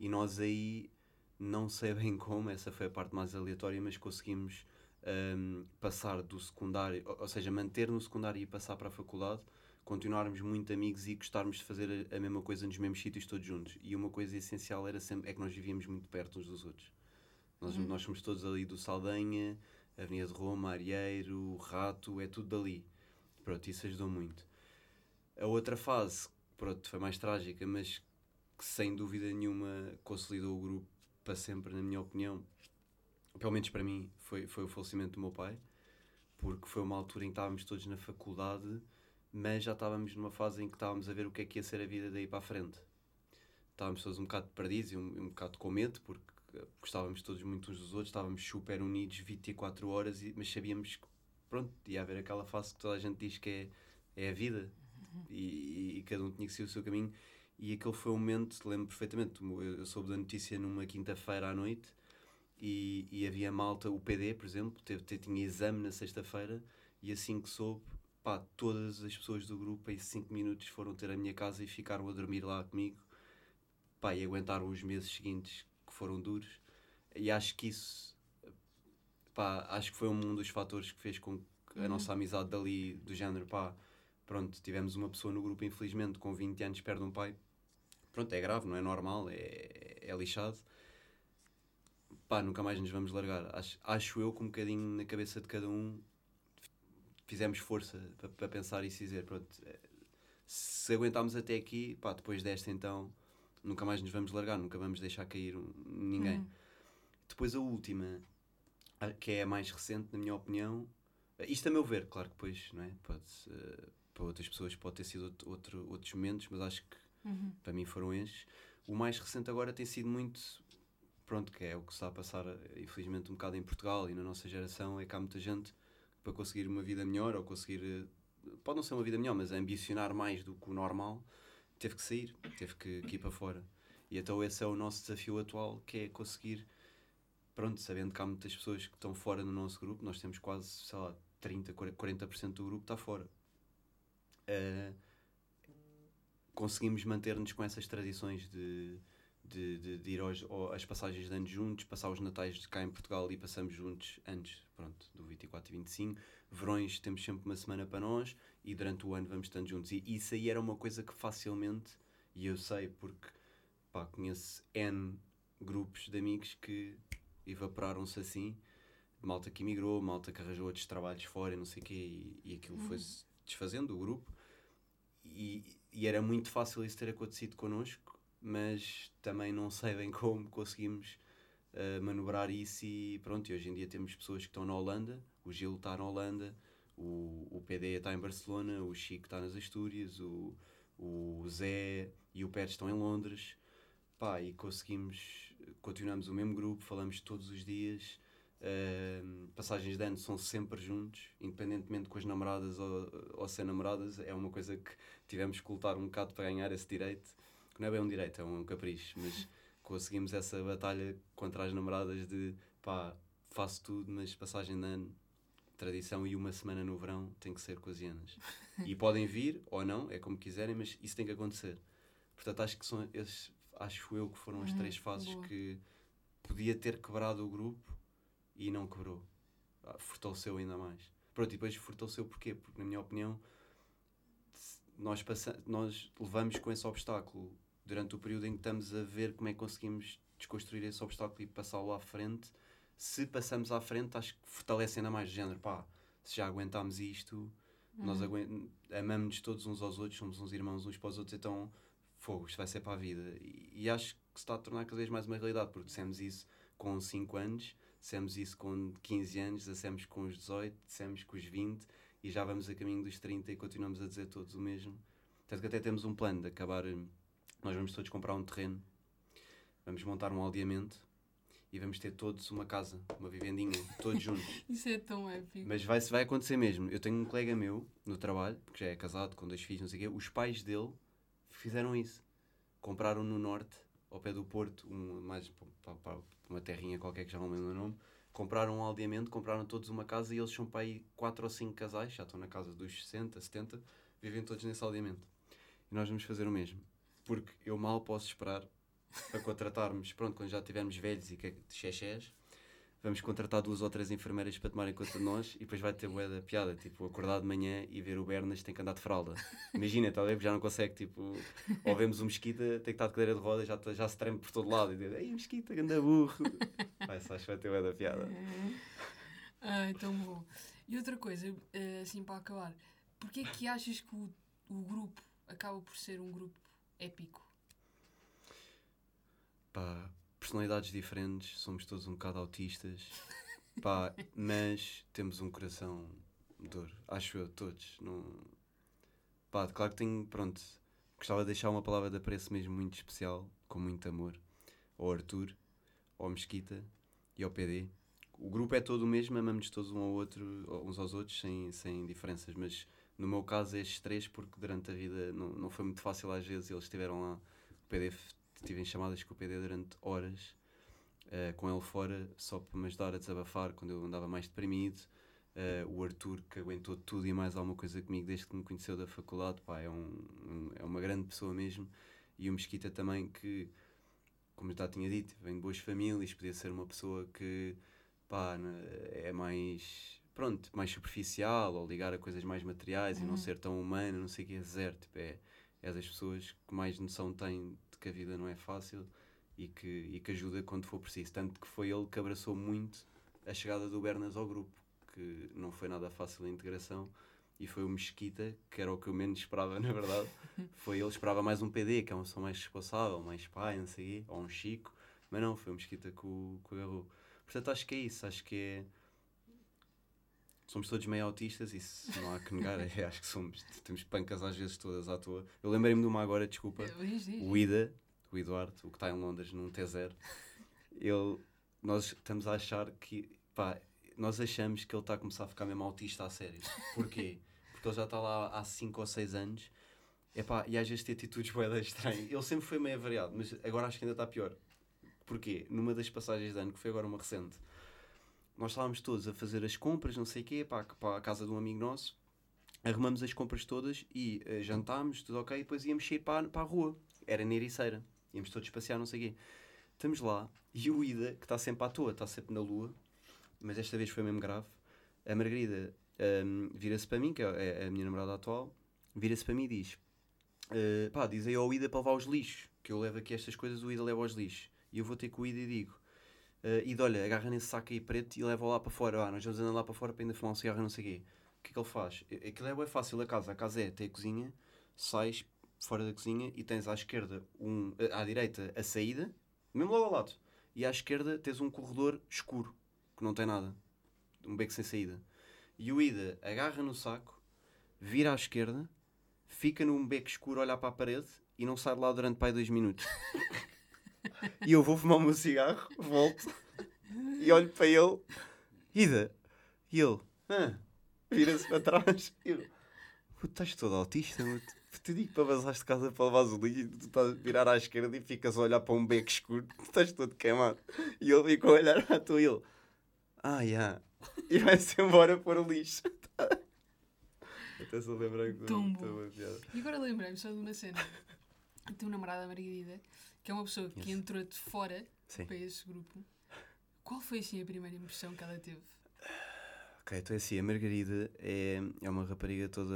E nós aí, não sei bem como, essa foi a parte mais aleatória, mas conseguimos um, passar do secundário, ou, ou, seja, manter no secundário e passar para a faculdade, continuarmos muito amigos e gostarmos de fazer a, a mesma coisa nos mesmos sítios todos juntos. E uma coisa essencial era sempre, é que nós vivíamos muito perto uns dos outros. Nós, uhum. nós somos todos ali do Saldanha, Avenida de Roma, Arieiro, Rato, é tudo dali. Pronto, isso ajudou muito. A outra fase, pronto, foi mais trágica, mas que sem dúvida nenhuma consolidou o grupo para sempre, na minha opinião. Pelo menos para mim, foi, foi o falecimento do meu pai, porque foi uma altura em que estávamos todos na faculdade, mas já estávamos numa fase em que estávamos a ver o que é que ia ser a vida daí para a frente. Estávamos todos um bocado perdidos e um, um bocado com medo, porque gostávamos todos muito uns dos outros, estávamos super unidos 24 horas, mas sabíamos que, pronto, ia haver aquela fase que toda a gente diz que é, é a vida, e, e, cada um tinha que seguir o seu caminho. E aquele foi o momento, lembro perfeitamente, eu soube da notícia numa quinta-feira à noite e, e, havia malta, o PD, por exemplo, teve, teve, tinha exame na sexta-feira e assim que soube, pá, todas as pessoas do grupo em 5 minutos foram ter a minha casa e ficaram a dormir lá comigo, pá, e aguentaram os meses seguintes que foram duros. E acho que isso, pá, acho que foi um dos fatores que fez com que a uhum. nossa amizade dali, do género, pá, pronto, tivemos uma pessoa no grupo, infelizmente, com 20 anos, perde um pai. Pronto, é grave, não é normal, é, é lixado. Pá, nunca mais nos vamos largar. Acho, acho eu que um bocadinho na cabeça de cada um fizemos força para, para pensar e dizer, pronto, é, se aguentarmos até aqui, pá, depois desta então, nunca mais nos vamos largar, nunca vamos deixar cair ninguém. Hum. Depois a última, que é a mais recente, na minha opinião, isto a meu ver, claro que depois, não é? Pode, uh, para outras pessoas pode ter sido outro, outro outros momentos, mas acho que uhum. para mim foram estes. O mais recente agora tem sido muito, pronto, que é o que está a passar, infelizmente, um bocado em Portugal e na nossa geração, é que há muita gente para conseguir uma vida melhor ou conseguir, eh, pode não ser uma vida melhor, mas ambicionar mais do que o normal, teve que sair, teve que, que ir para fora. E então esse é o nosso desafio atual, que é conseguir, pronto, sabendo que há muitas pessoas que estão fora no nosso grupo, nós temos quase, sei lá, 30, 40% do grupo está fora uh, conseguimos manter-nos com essas tradições de, de, de, de ir aos, às passagens de anos juntos, passar os natais de cá em Portugal e passamos juntos antes pronto, do 24 e 25. Verões temos sempre uma semana para nós e durante o ano vamos estando juntos. E isso aí era uma coisa que facilmente, e eu sei porque pá, conheço N grupos de amigos que evaporaram-se assim, malta que emigrou, malta que arranjou outros trabalhos fora e não sei o quê, e, e aquilo uhum. foi-se desfazendo o grupo e, e, era muito fácil isso ter acontecido connosco, mas também não sei bem como conseguimos uh, manobrar isso e pronto, e hoje em dia temos pessoas que estão na Holanda, o Gil está na Holanda, o, o PD está em Barcelona, o Chico está nas Astúrias, o, o Zé e o Pérez estão em Londres, pá, e conseguimos, continuamos o mesmo grupo, falamos todos os dias, Uh, passagens de ano são sempre juntos, independentemente com as namoradas ou, ou sem namoradas, é uma coisa que tivemos que lutar um bocado para ganhar esse direito, que não é bem um direito, é um capricho, mas conseguimos essa batalha contra as namoradas de pá, faço tudo, mas passagem de ano, tradição e uma semana no verão tem que ser com as hienas. E podem vir ou não, é como quiserem, mas isso tem que acontecer. Portanto, acho que são esses, acho eu que foram as uhum, três fases boa. que podia ter quebrado o grupo e não quebrou. Ah, fortaleceu ainda mais. Pronto, e depois fortaleceu porquê? Porque, na minha opinião, nós, nós levamos com esse obstáculo durante o período em que estamos a ver como é que conseguimos desconstruir esse obstáculo e passá-lo à frente. Se passamos à frente, acho que fortalece ainda mais o género. Pá, se já aguentámos isto, uhum. nós amamos-nos todos uns aos outros, somos uns irmãos uns para os outros, então fogo, isto vai ser para a vida. E, e acho que que se está a tornar cada vez mais uma realidade, porque dissemos isso com 5 anos, dissemos isso com 15 anos, dissemos com os 18, dissemos com os 20 e já vamos a caminho dos 30 e continuamos a dizer todos o mesmo. Tanto que até temos um plano de acabar. hum, Nós vamos todos comprar um terreno, vamos montar um aldeamento e vamos ter todos uma casa, uma vivendinha, todos juntos. Isso é tão épico. Mas vai, vai acontecer mesmo. Eu tenho um colega meu no trabalho, que já é casado, com dois filhos, não sei o quê. Os pais dele fizeram isso. Compraram no norte, ao pé do Porto, um, mais para, para uma terrinha qualquer que já não me lembro o nome. Compraram um aldeamento, compraram todos uma casa e eles são para aí 4 ou 5 casais, já estão na casa dos 60, 70, vivem todos nesse aldeamento. E nós vamos fazer o mesmo. Porque eu mal posso esperar para contratarmos, pronto, quando já estivermos velhos e xexés, vamos contratar duas ou três enfermeiras para tomarem conta de nós e depois vai ter bué da piada, tipo, acordar de manhã e ver o Bernas tem que andar de fralda. Imagina, talvez já não consegue, tipo, ou vemos o Mesquita, tem que estar de cadeira de rodas, já, tá- já se treme por todo lado e diz, ei Mesquita, ganda burro. Vai, só acho que vai ter bué da piada. Ai, tão bom. E outra coisa, eh, assim para acabar, porquê é que achas que o, o grupo acaba por ser um grupo épico? Pá, personalidades diferentes, somos todos um bocado autistas, pá, mas temos um coração de ouro, acho eu, todos. Não... Pá, claro que tenho, pronto, gostava de deixar uma palavra de apreço mesmo muito especial, com muito amor, ao Arthur, ao Mesquita e ao PD. O grupo é todo o mesmo, amamos todos um ao outro, uns aos outros, sem, sem diferenças, mas no meu caso estes três, porque durante a vida não, não foi muito fácil às vezes, eles estiveram lá, o PD tive em chamadas com o PD durante horas, eh, com ele fora, só para me ajudar a desabafar quando eu andava mais deprimido. Eh, o Arthur, que aguentou tudo e mais alguma coisa comigo desde que me conheceu da faculdade, pá, é, um, um- é uma grande pessoa mesmo. E o Mesquita também, que, como já tinha dito, vem de boas famílias, podia ser uma pessoa que pá, é mais, pronto, mais superficial ou ligar a coisas mais materiais e não Uhum. ser tão humano, não sei o que é zero. Tipo, é, é das pessoas que mais noção têm que a vida não é fácil e que, e que ajuda quando for preciso. Tanto que foi ele que abraçou muito a chegada do Bernas ao grupo, que não foi nada fácil a integração. E foi o Mesquita, que era o que eu menos esperava, na verdade. foi ele esperava mais um PD, que é uma pessoa mais responsável, mais pai, não sei ou um Chico. Mas não, foi o Mesquita o, que o agarrou. Portanto, acho que é isso. Acho que é. Somos todos meio autistas, isso não há que negar. É, acho que somos. Temos pancas às vezes todas à toa. Eu lembrei-me de uma agora, desculpa. O Ida, o Eduardo, o que está em Londres num T0, ele, nós estamos a achar que, pá, nós achamos que ele está a começar a ficar mesmo autista a sério. Porquê? Porque ele já está lá há 5 ou 6 anos epá, e às vezes tem atitudes boedas estranhas. Ele sempre foi meio variado, mas agora acho que ainda está pior. Porquê? Numa das passagens de ano, que foi agora uma recente, nós estávamos todos a fazer as compras, não sei o quê, para, para a casa de um amigo nosso, arrumamos as compras todas e eh, jantámos, tudo ok, e depois íamos sair para, para a rua. Era na Ericeira. Íamos todos passear, não sei o quê. Estamos lá e o Ida, que está sempre à toa, está sempre na lua, mas desta vez foi mesmo grave. A Margarida hum, vira-se para mim, que é a minha namorada atual, vira-se para mim e diz: eh, pá, diz aí ao Ida para levar os lixos, que eu levo aqui estas coisas, o Ida leva aos lixos. E eu vou ter com o Ida e digo: eh, Ida, olha, agarra nesse saco aí preto e leva lá para fora. Ah, nós vamos andar lá para fora para ainda fumar um cigarro e não sei o quê. O que é que ele faz? Aquilo é bem fácil a casa. A casa é, tem a cozinha, sais fora da cozinha e tens à esquerda, um, eh, à direita, a saída, mesmo logo ao lado. E à esquerda tens um corredor escuro, que não tem nada. Um beco sem saída. E o Ida agarra no saco, vira à esquerda, fica num beco escuro a olhar para a parede e não sai de lá durante pai dois minutos. e eu vou fumar o meu cigarro, volto e olho para ele, Ida, e ele, ah, vira-se para trás. E eu, puto, estás todo autista, puto. Te digo para vazares de casa para levares o lixo tu estás a virar à esquerda e ficas a olhar para um beco escuro, tu estás todo queimado. E ele fica a olhar para tu e ele, ah, já. E vai-se embora pôr o lixo. Até se lembrei que Tão bom. piada. E agora lembrei-me só de uma cena. Eu tenho um namorado, a Margarida, que é uma pessoa que Yes. entrou de fora Sim. para esse grupo. Qual foi assim a primeira impressão que ela teve? Ok, então é assim, a Margarida é, é uma rapariga toda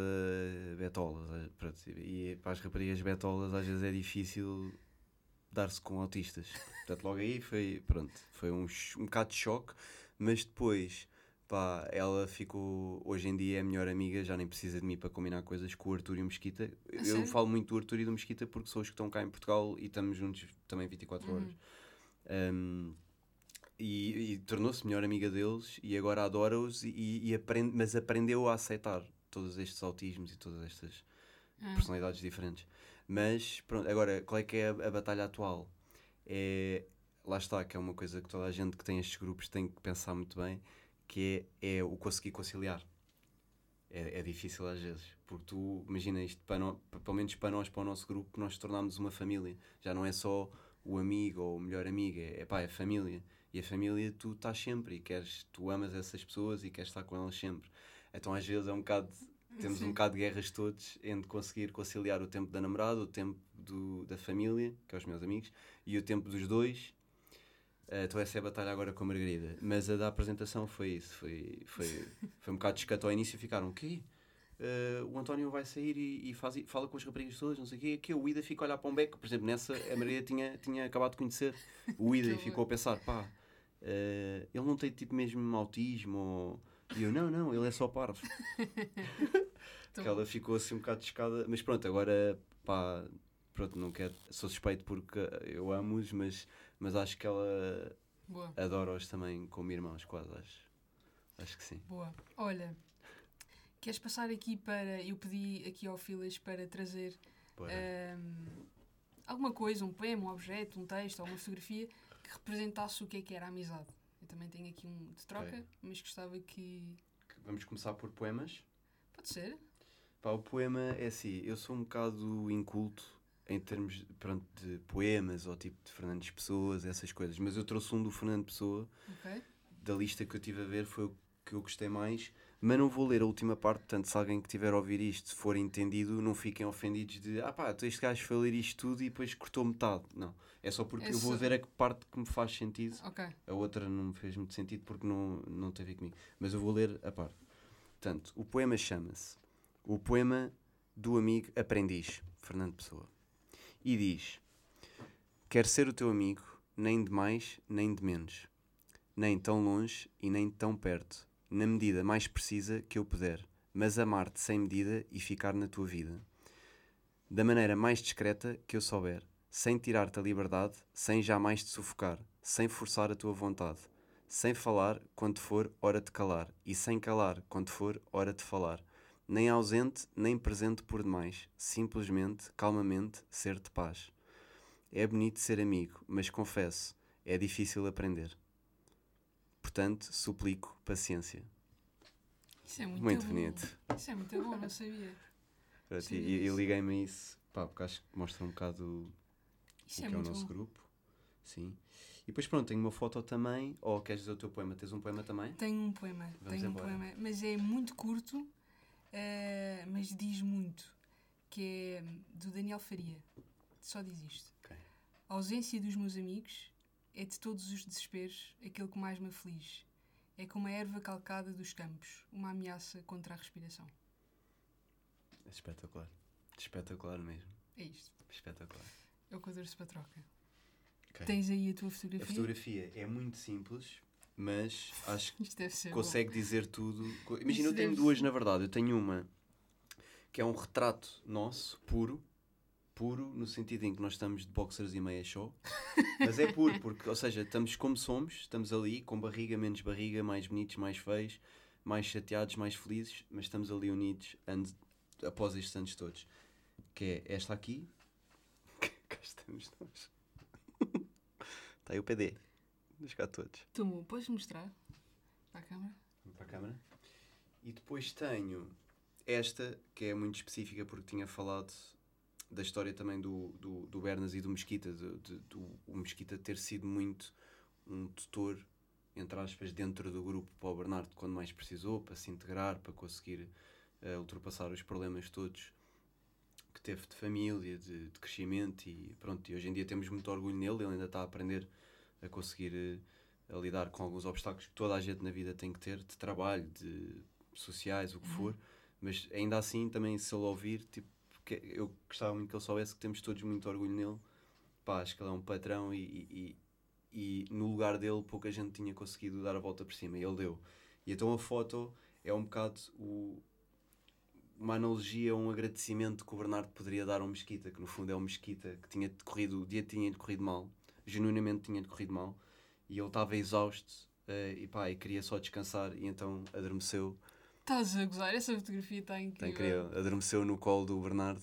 betola. eh, pronto, e para as raparigas betolas às vezes é difícil dar-se com autistas. Portanto, logo aí foi, pronto, foi um, um bocado de choque, mas depois, Pá, ela ficou, hoje em dia é a melhor amiga, já nem precisa de mim para combinar coisas com o Arthur e o Mesquita. Eu sério? falo muito do Arthur e do Mesquita porque são os que estão cá em Portugal e estamos juntos também 24 horas. Um, e, e tornou-se melhor amiga deles e agora adora-os e, e aprende, mas aprendeu a aceitar todos estes autismos e todas estas Ah. personalidades diferentes. Mas pronto, agora qual é que é a, a batalha atual? É, lá está, que é uma coisa que toda a gente que tem estes grupos tem que pensar muito bem, que é, é o conseguir conciliar. É, é difícil às vezes, porque tu imagina isto, para pa- pelo menos para nós, para o nosso grupo, nós tornámos uma família. Já não é só o amigo ou o melhor amigo, é, é pá, é família. E a família tu estás sempre e queres, tu amas essas pessoas e queres estar com elas sempre. Então às vezes é um bocado, temos um Sim. bocado de guerras todos entre conseguir conciliar o tempo da namorada, o tempo do, da família, que é os meus amigos, e o tempo dos dois. Eh, Então essa é a batalha agora com a Margarida. Mas a da apresentação foi isso. Foi, foi, foi um bocado descato ao início. Ficaram, o quê? Eh, o António vai sair e, e faz, fala com as raparigas todas, não sei o quê. Que o Ida fica a olhar para um beco. Por exemplo, nessa a Margarida tinha, tinha acabado de conhecer o Ida e ficou a pensar, pá, eh, ele não tem tipo mesmo autismo ou... E eu, não, não, ele é só parvo. Que ela ficou assim um bocado descada. Mas pronto, agora, pá, pronto, não quero. Sou suspeito porque eu amo-os, mas, mas acho que ela Boa, adora-os também como irmãos, quase, acho. Acho que sim. boa. Olha, queres passar aqui para. Eu pedi aqui ao Filas para trazer Bora. ahm, alguma coisa, um poema, um objeto, um texto ou uma fotografia que representasse o que é que era a amizade. Eu também tenho aqui um de troca, Ok. mas gostava que. Vamos começar por poemas. Pode ser? Pá, o poema é assim, eu sou um bocado inculto em termos pronto, de poemas ou tipo de Fernandes Pessoas, essas coisas, mas eu trouxe um do Fernando Pessoa, Ok. da lista que eu tive a ver, foi o que eu gostei mais, mas não vou ler a última parte, portanto, se alguém que tiver a ouvir isto for entendido, não fiquem ofendidos de ah pá, este gajo foi ler isto tudo e depois cortou metade. Não, é só porque É eu vou ver a que parte que me faz sentido Ok. a outra não me fez muito sentido porque não, não tem a ver comigo. Mas eu vou ler a parte. Portanto, o poema chama-se O Poema do Amigo Aprendiz, Fernando Pessoa. E diz: Quero ser o teu amigo, nem de mais, nem de menos, nem tão longe e nem tão perto, na medida mais precisa que eu puder, mas amar-te sem medida e ficar na tua vida. Da maneira mais discreta que eu souber, sem tirar-te a liberdade, sem jamais te sufocar, sem forçar a tua vontade, sem falar quando for hora de calar, e sem calar quando for hora de falar, nem ausente nem presente por demais, simplesmente, calmamente, ser de paz. É bonito ser amigo, mas confesso, é difícil aprender. Portanto, suplico paciência. Isso é muito, Muito bonito. Isso é muito bom, não sabia. Sim, e e liguei-me a isso, pá, porque acho que mostra um bocado Isso o é que é o nosso bom. grupo. Sim. E depois pronto, tenho uma foto também. Ou queres dizer o teu poema? Tens um poema também? Tenho um poema, Vamos tenho um embora. poema, mas é muito curto, eh, mas diz muito, que é do Daniel Faria. Só diz isto. Ok. A ausência dos meus amigos é de todos os desesperos aquele que mais me aflige. É como a erva calcada dos campos, uma ameaça contra a respiração. É espetacular. Espetacular mesmo. É isto. Espetacular. É o que eu trouxe para a troca. Ok. Tens aí a tua A fotografia? fotografia é muito simples, mas acho que consegue dizer tudo. Imagina, eu tenho duas na verdade. Eu tenho uma que é um retrato nosso, puro. Puro no sentido em que nós estamos de boxers e meia show. Mas é puro, porque, ou seja, estamos como somos, estamos ali, com barriga, menos barriga, mais bonitos, mais feios, mais chateados, mais felizes, mas estamos ali unidos ande- após estes anos todos. Que é esta aqui. Cá estamos nós. Está aí o PD. Dos cá todos. bom. Tomou. Podes mostrar para a câmara? para a câmara. E depois tenho esta, que é muito específica porque tinha falado da história também do, do, do Bernas e do Mesquita, do, de- do, o Mesquita ter sido muito um tutor, entre aspas, dentro do grupo para o Bernardo quando mais precisou, para se integrar, para conseguir eh, ultrapassar os problemas todos que teve de família, de, de crescimento e pronto, e hoje em dia temos muito orgulho nele, ele ainda está a aprender a conseguir eh, a lidar com alguns obstáculos que toda a gente na vida tem que ter, de trabalho, de sociais, o que for, mas ainda assim também se ele ouvir, tipo, eu gostava muito que ele soubesse que temos todos muito orgulho nele, pá, acho que ele é um patrão e, e, e- no lugar dele pouca gente tinha conseguido dar a volta por cima. E ele deu. E então a foto é um bocado o- uma analogia, um agradecimento que o Bernardo poderia dar ao Mesquita, que no fundo é o Mesquita que tinha decorrido, o dia tinha decorrido mal, genuinamente tinha decorrido mal, e ele estava exausto eh, e pá, e queria só descansar, e então adormeceu, Estás a gozar, essa fotografia está está incrível. incrível, adormeceu no colo do Bernardo.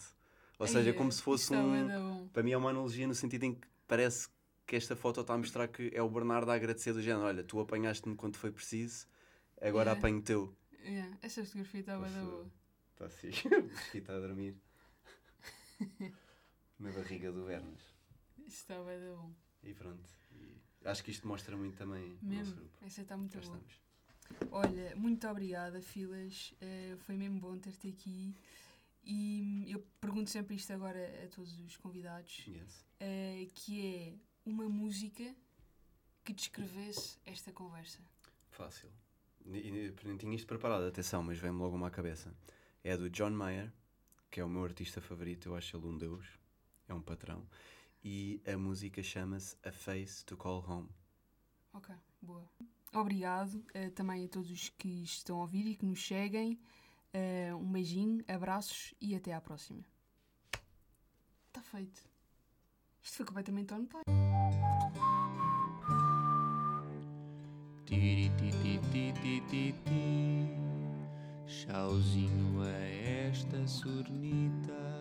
Ou seja, é como se fosse Está um. Para mim é uma analogia no sentido em que parece que esta foto está a mostrar que é o Bernardo a agradecer do género. Olha, tu apanhaste-me quando foi preciso, agora Yeah. apanho teu. Yeah, essa fotografia está Posso- boa. Está assim, está a dormir. Na barriga do Bernas. Está da bom. E pronto. E acho que isto mostra muito também o nosso Mesmo, grupo. essa está muito boa. Olha, muito obrigada, Filas. Eh, foi mesmo bom ter-te aqui. E eu pergunto sempre isto agora a todos os convidados, Yes. eh, que é uma música que descrevesse esta conversa. Fácil. Nem tinha isto preparado, atenção, mas vem-me logo uma à cabeça. É do John Mayer, que é o meu artista favorito, eu acho ele um deus, é um patrão. E a música chama-se A Face to Call Home. Ok, boa. Obrigado eh, também a todos os que estão a ouvir e que nos seguem. Eh, um beijinho, abraços e até à próxima. Está feito. Isto foi completamente on time. Tiri ti ti ti ti ti ti. Chauzinho a esta surnita.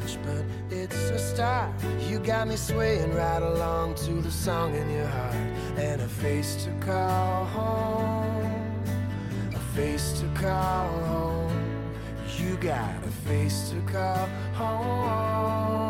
Much, but it's a start. You got me swaying right along to the song in your heart. And a face to call home, a face to call home. You got a face to call home.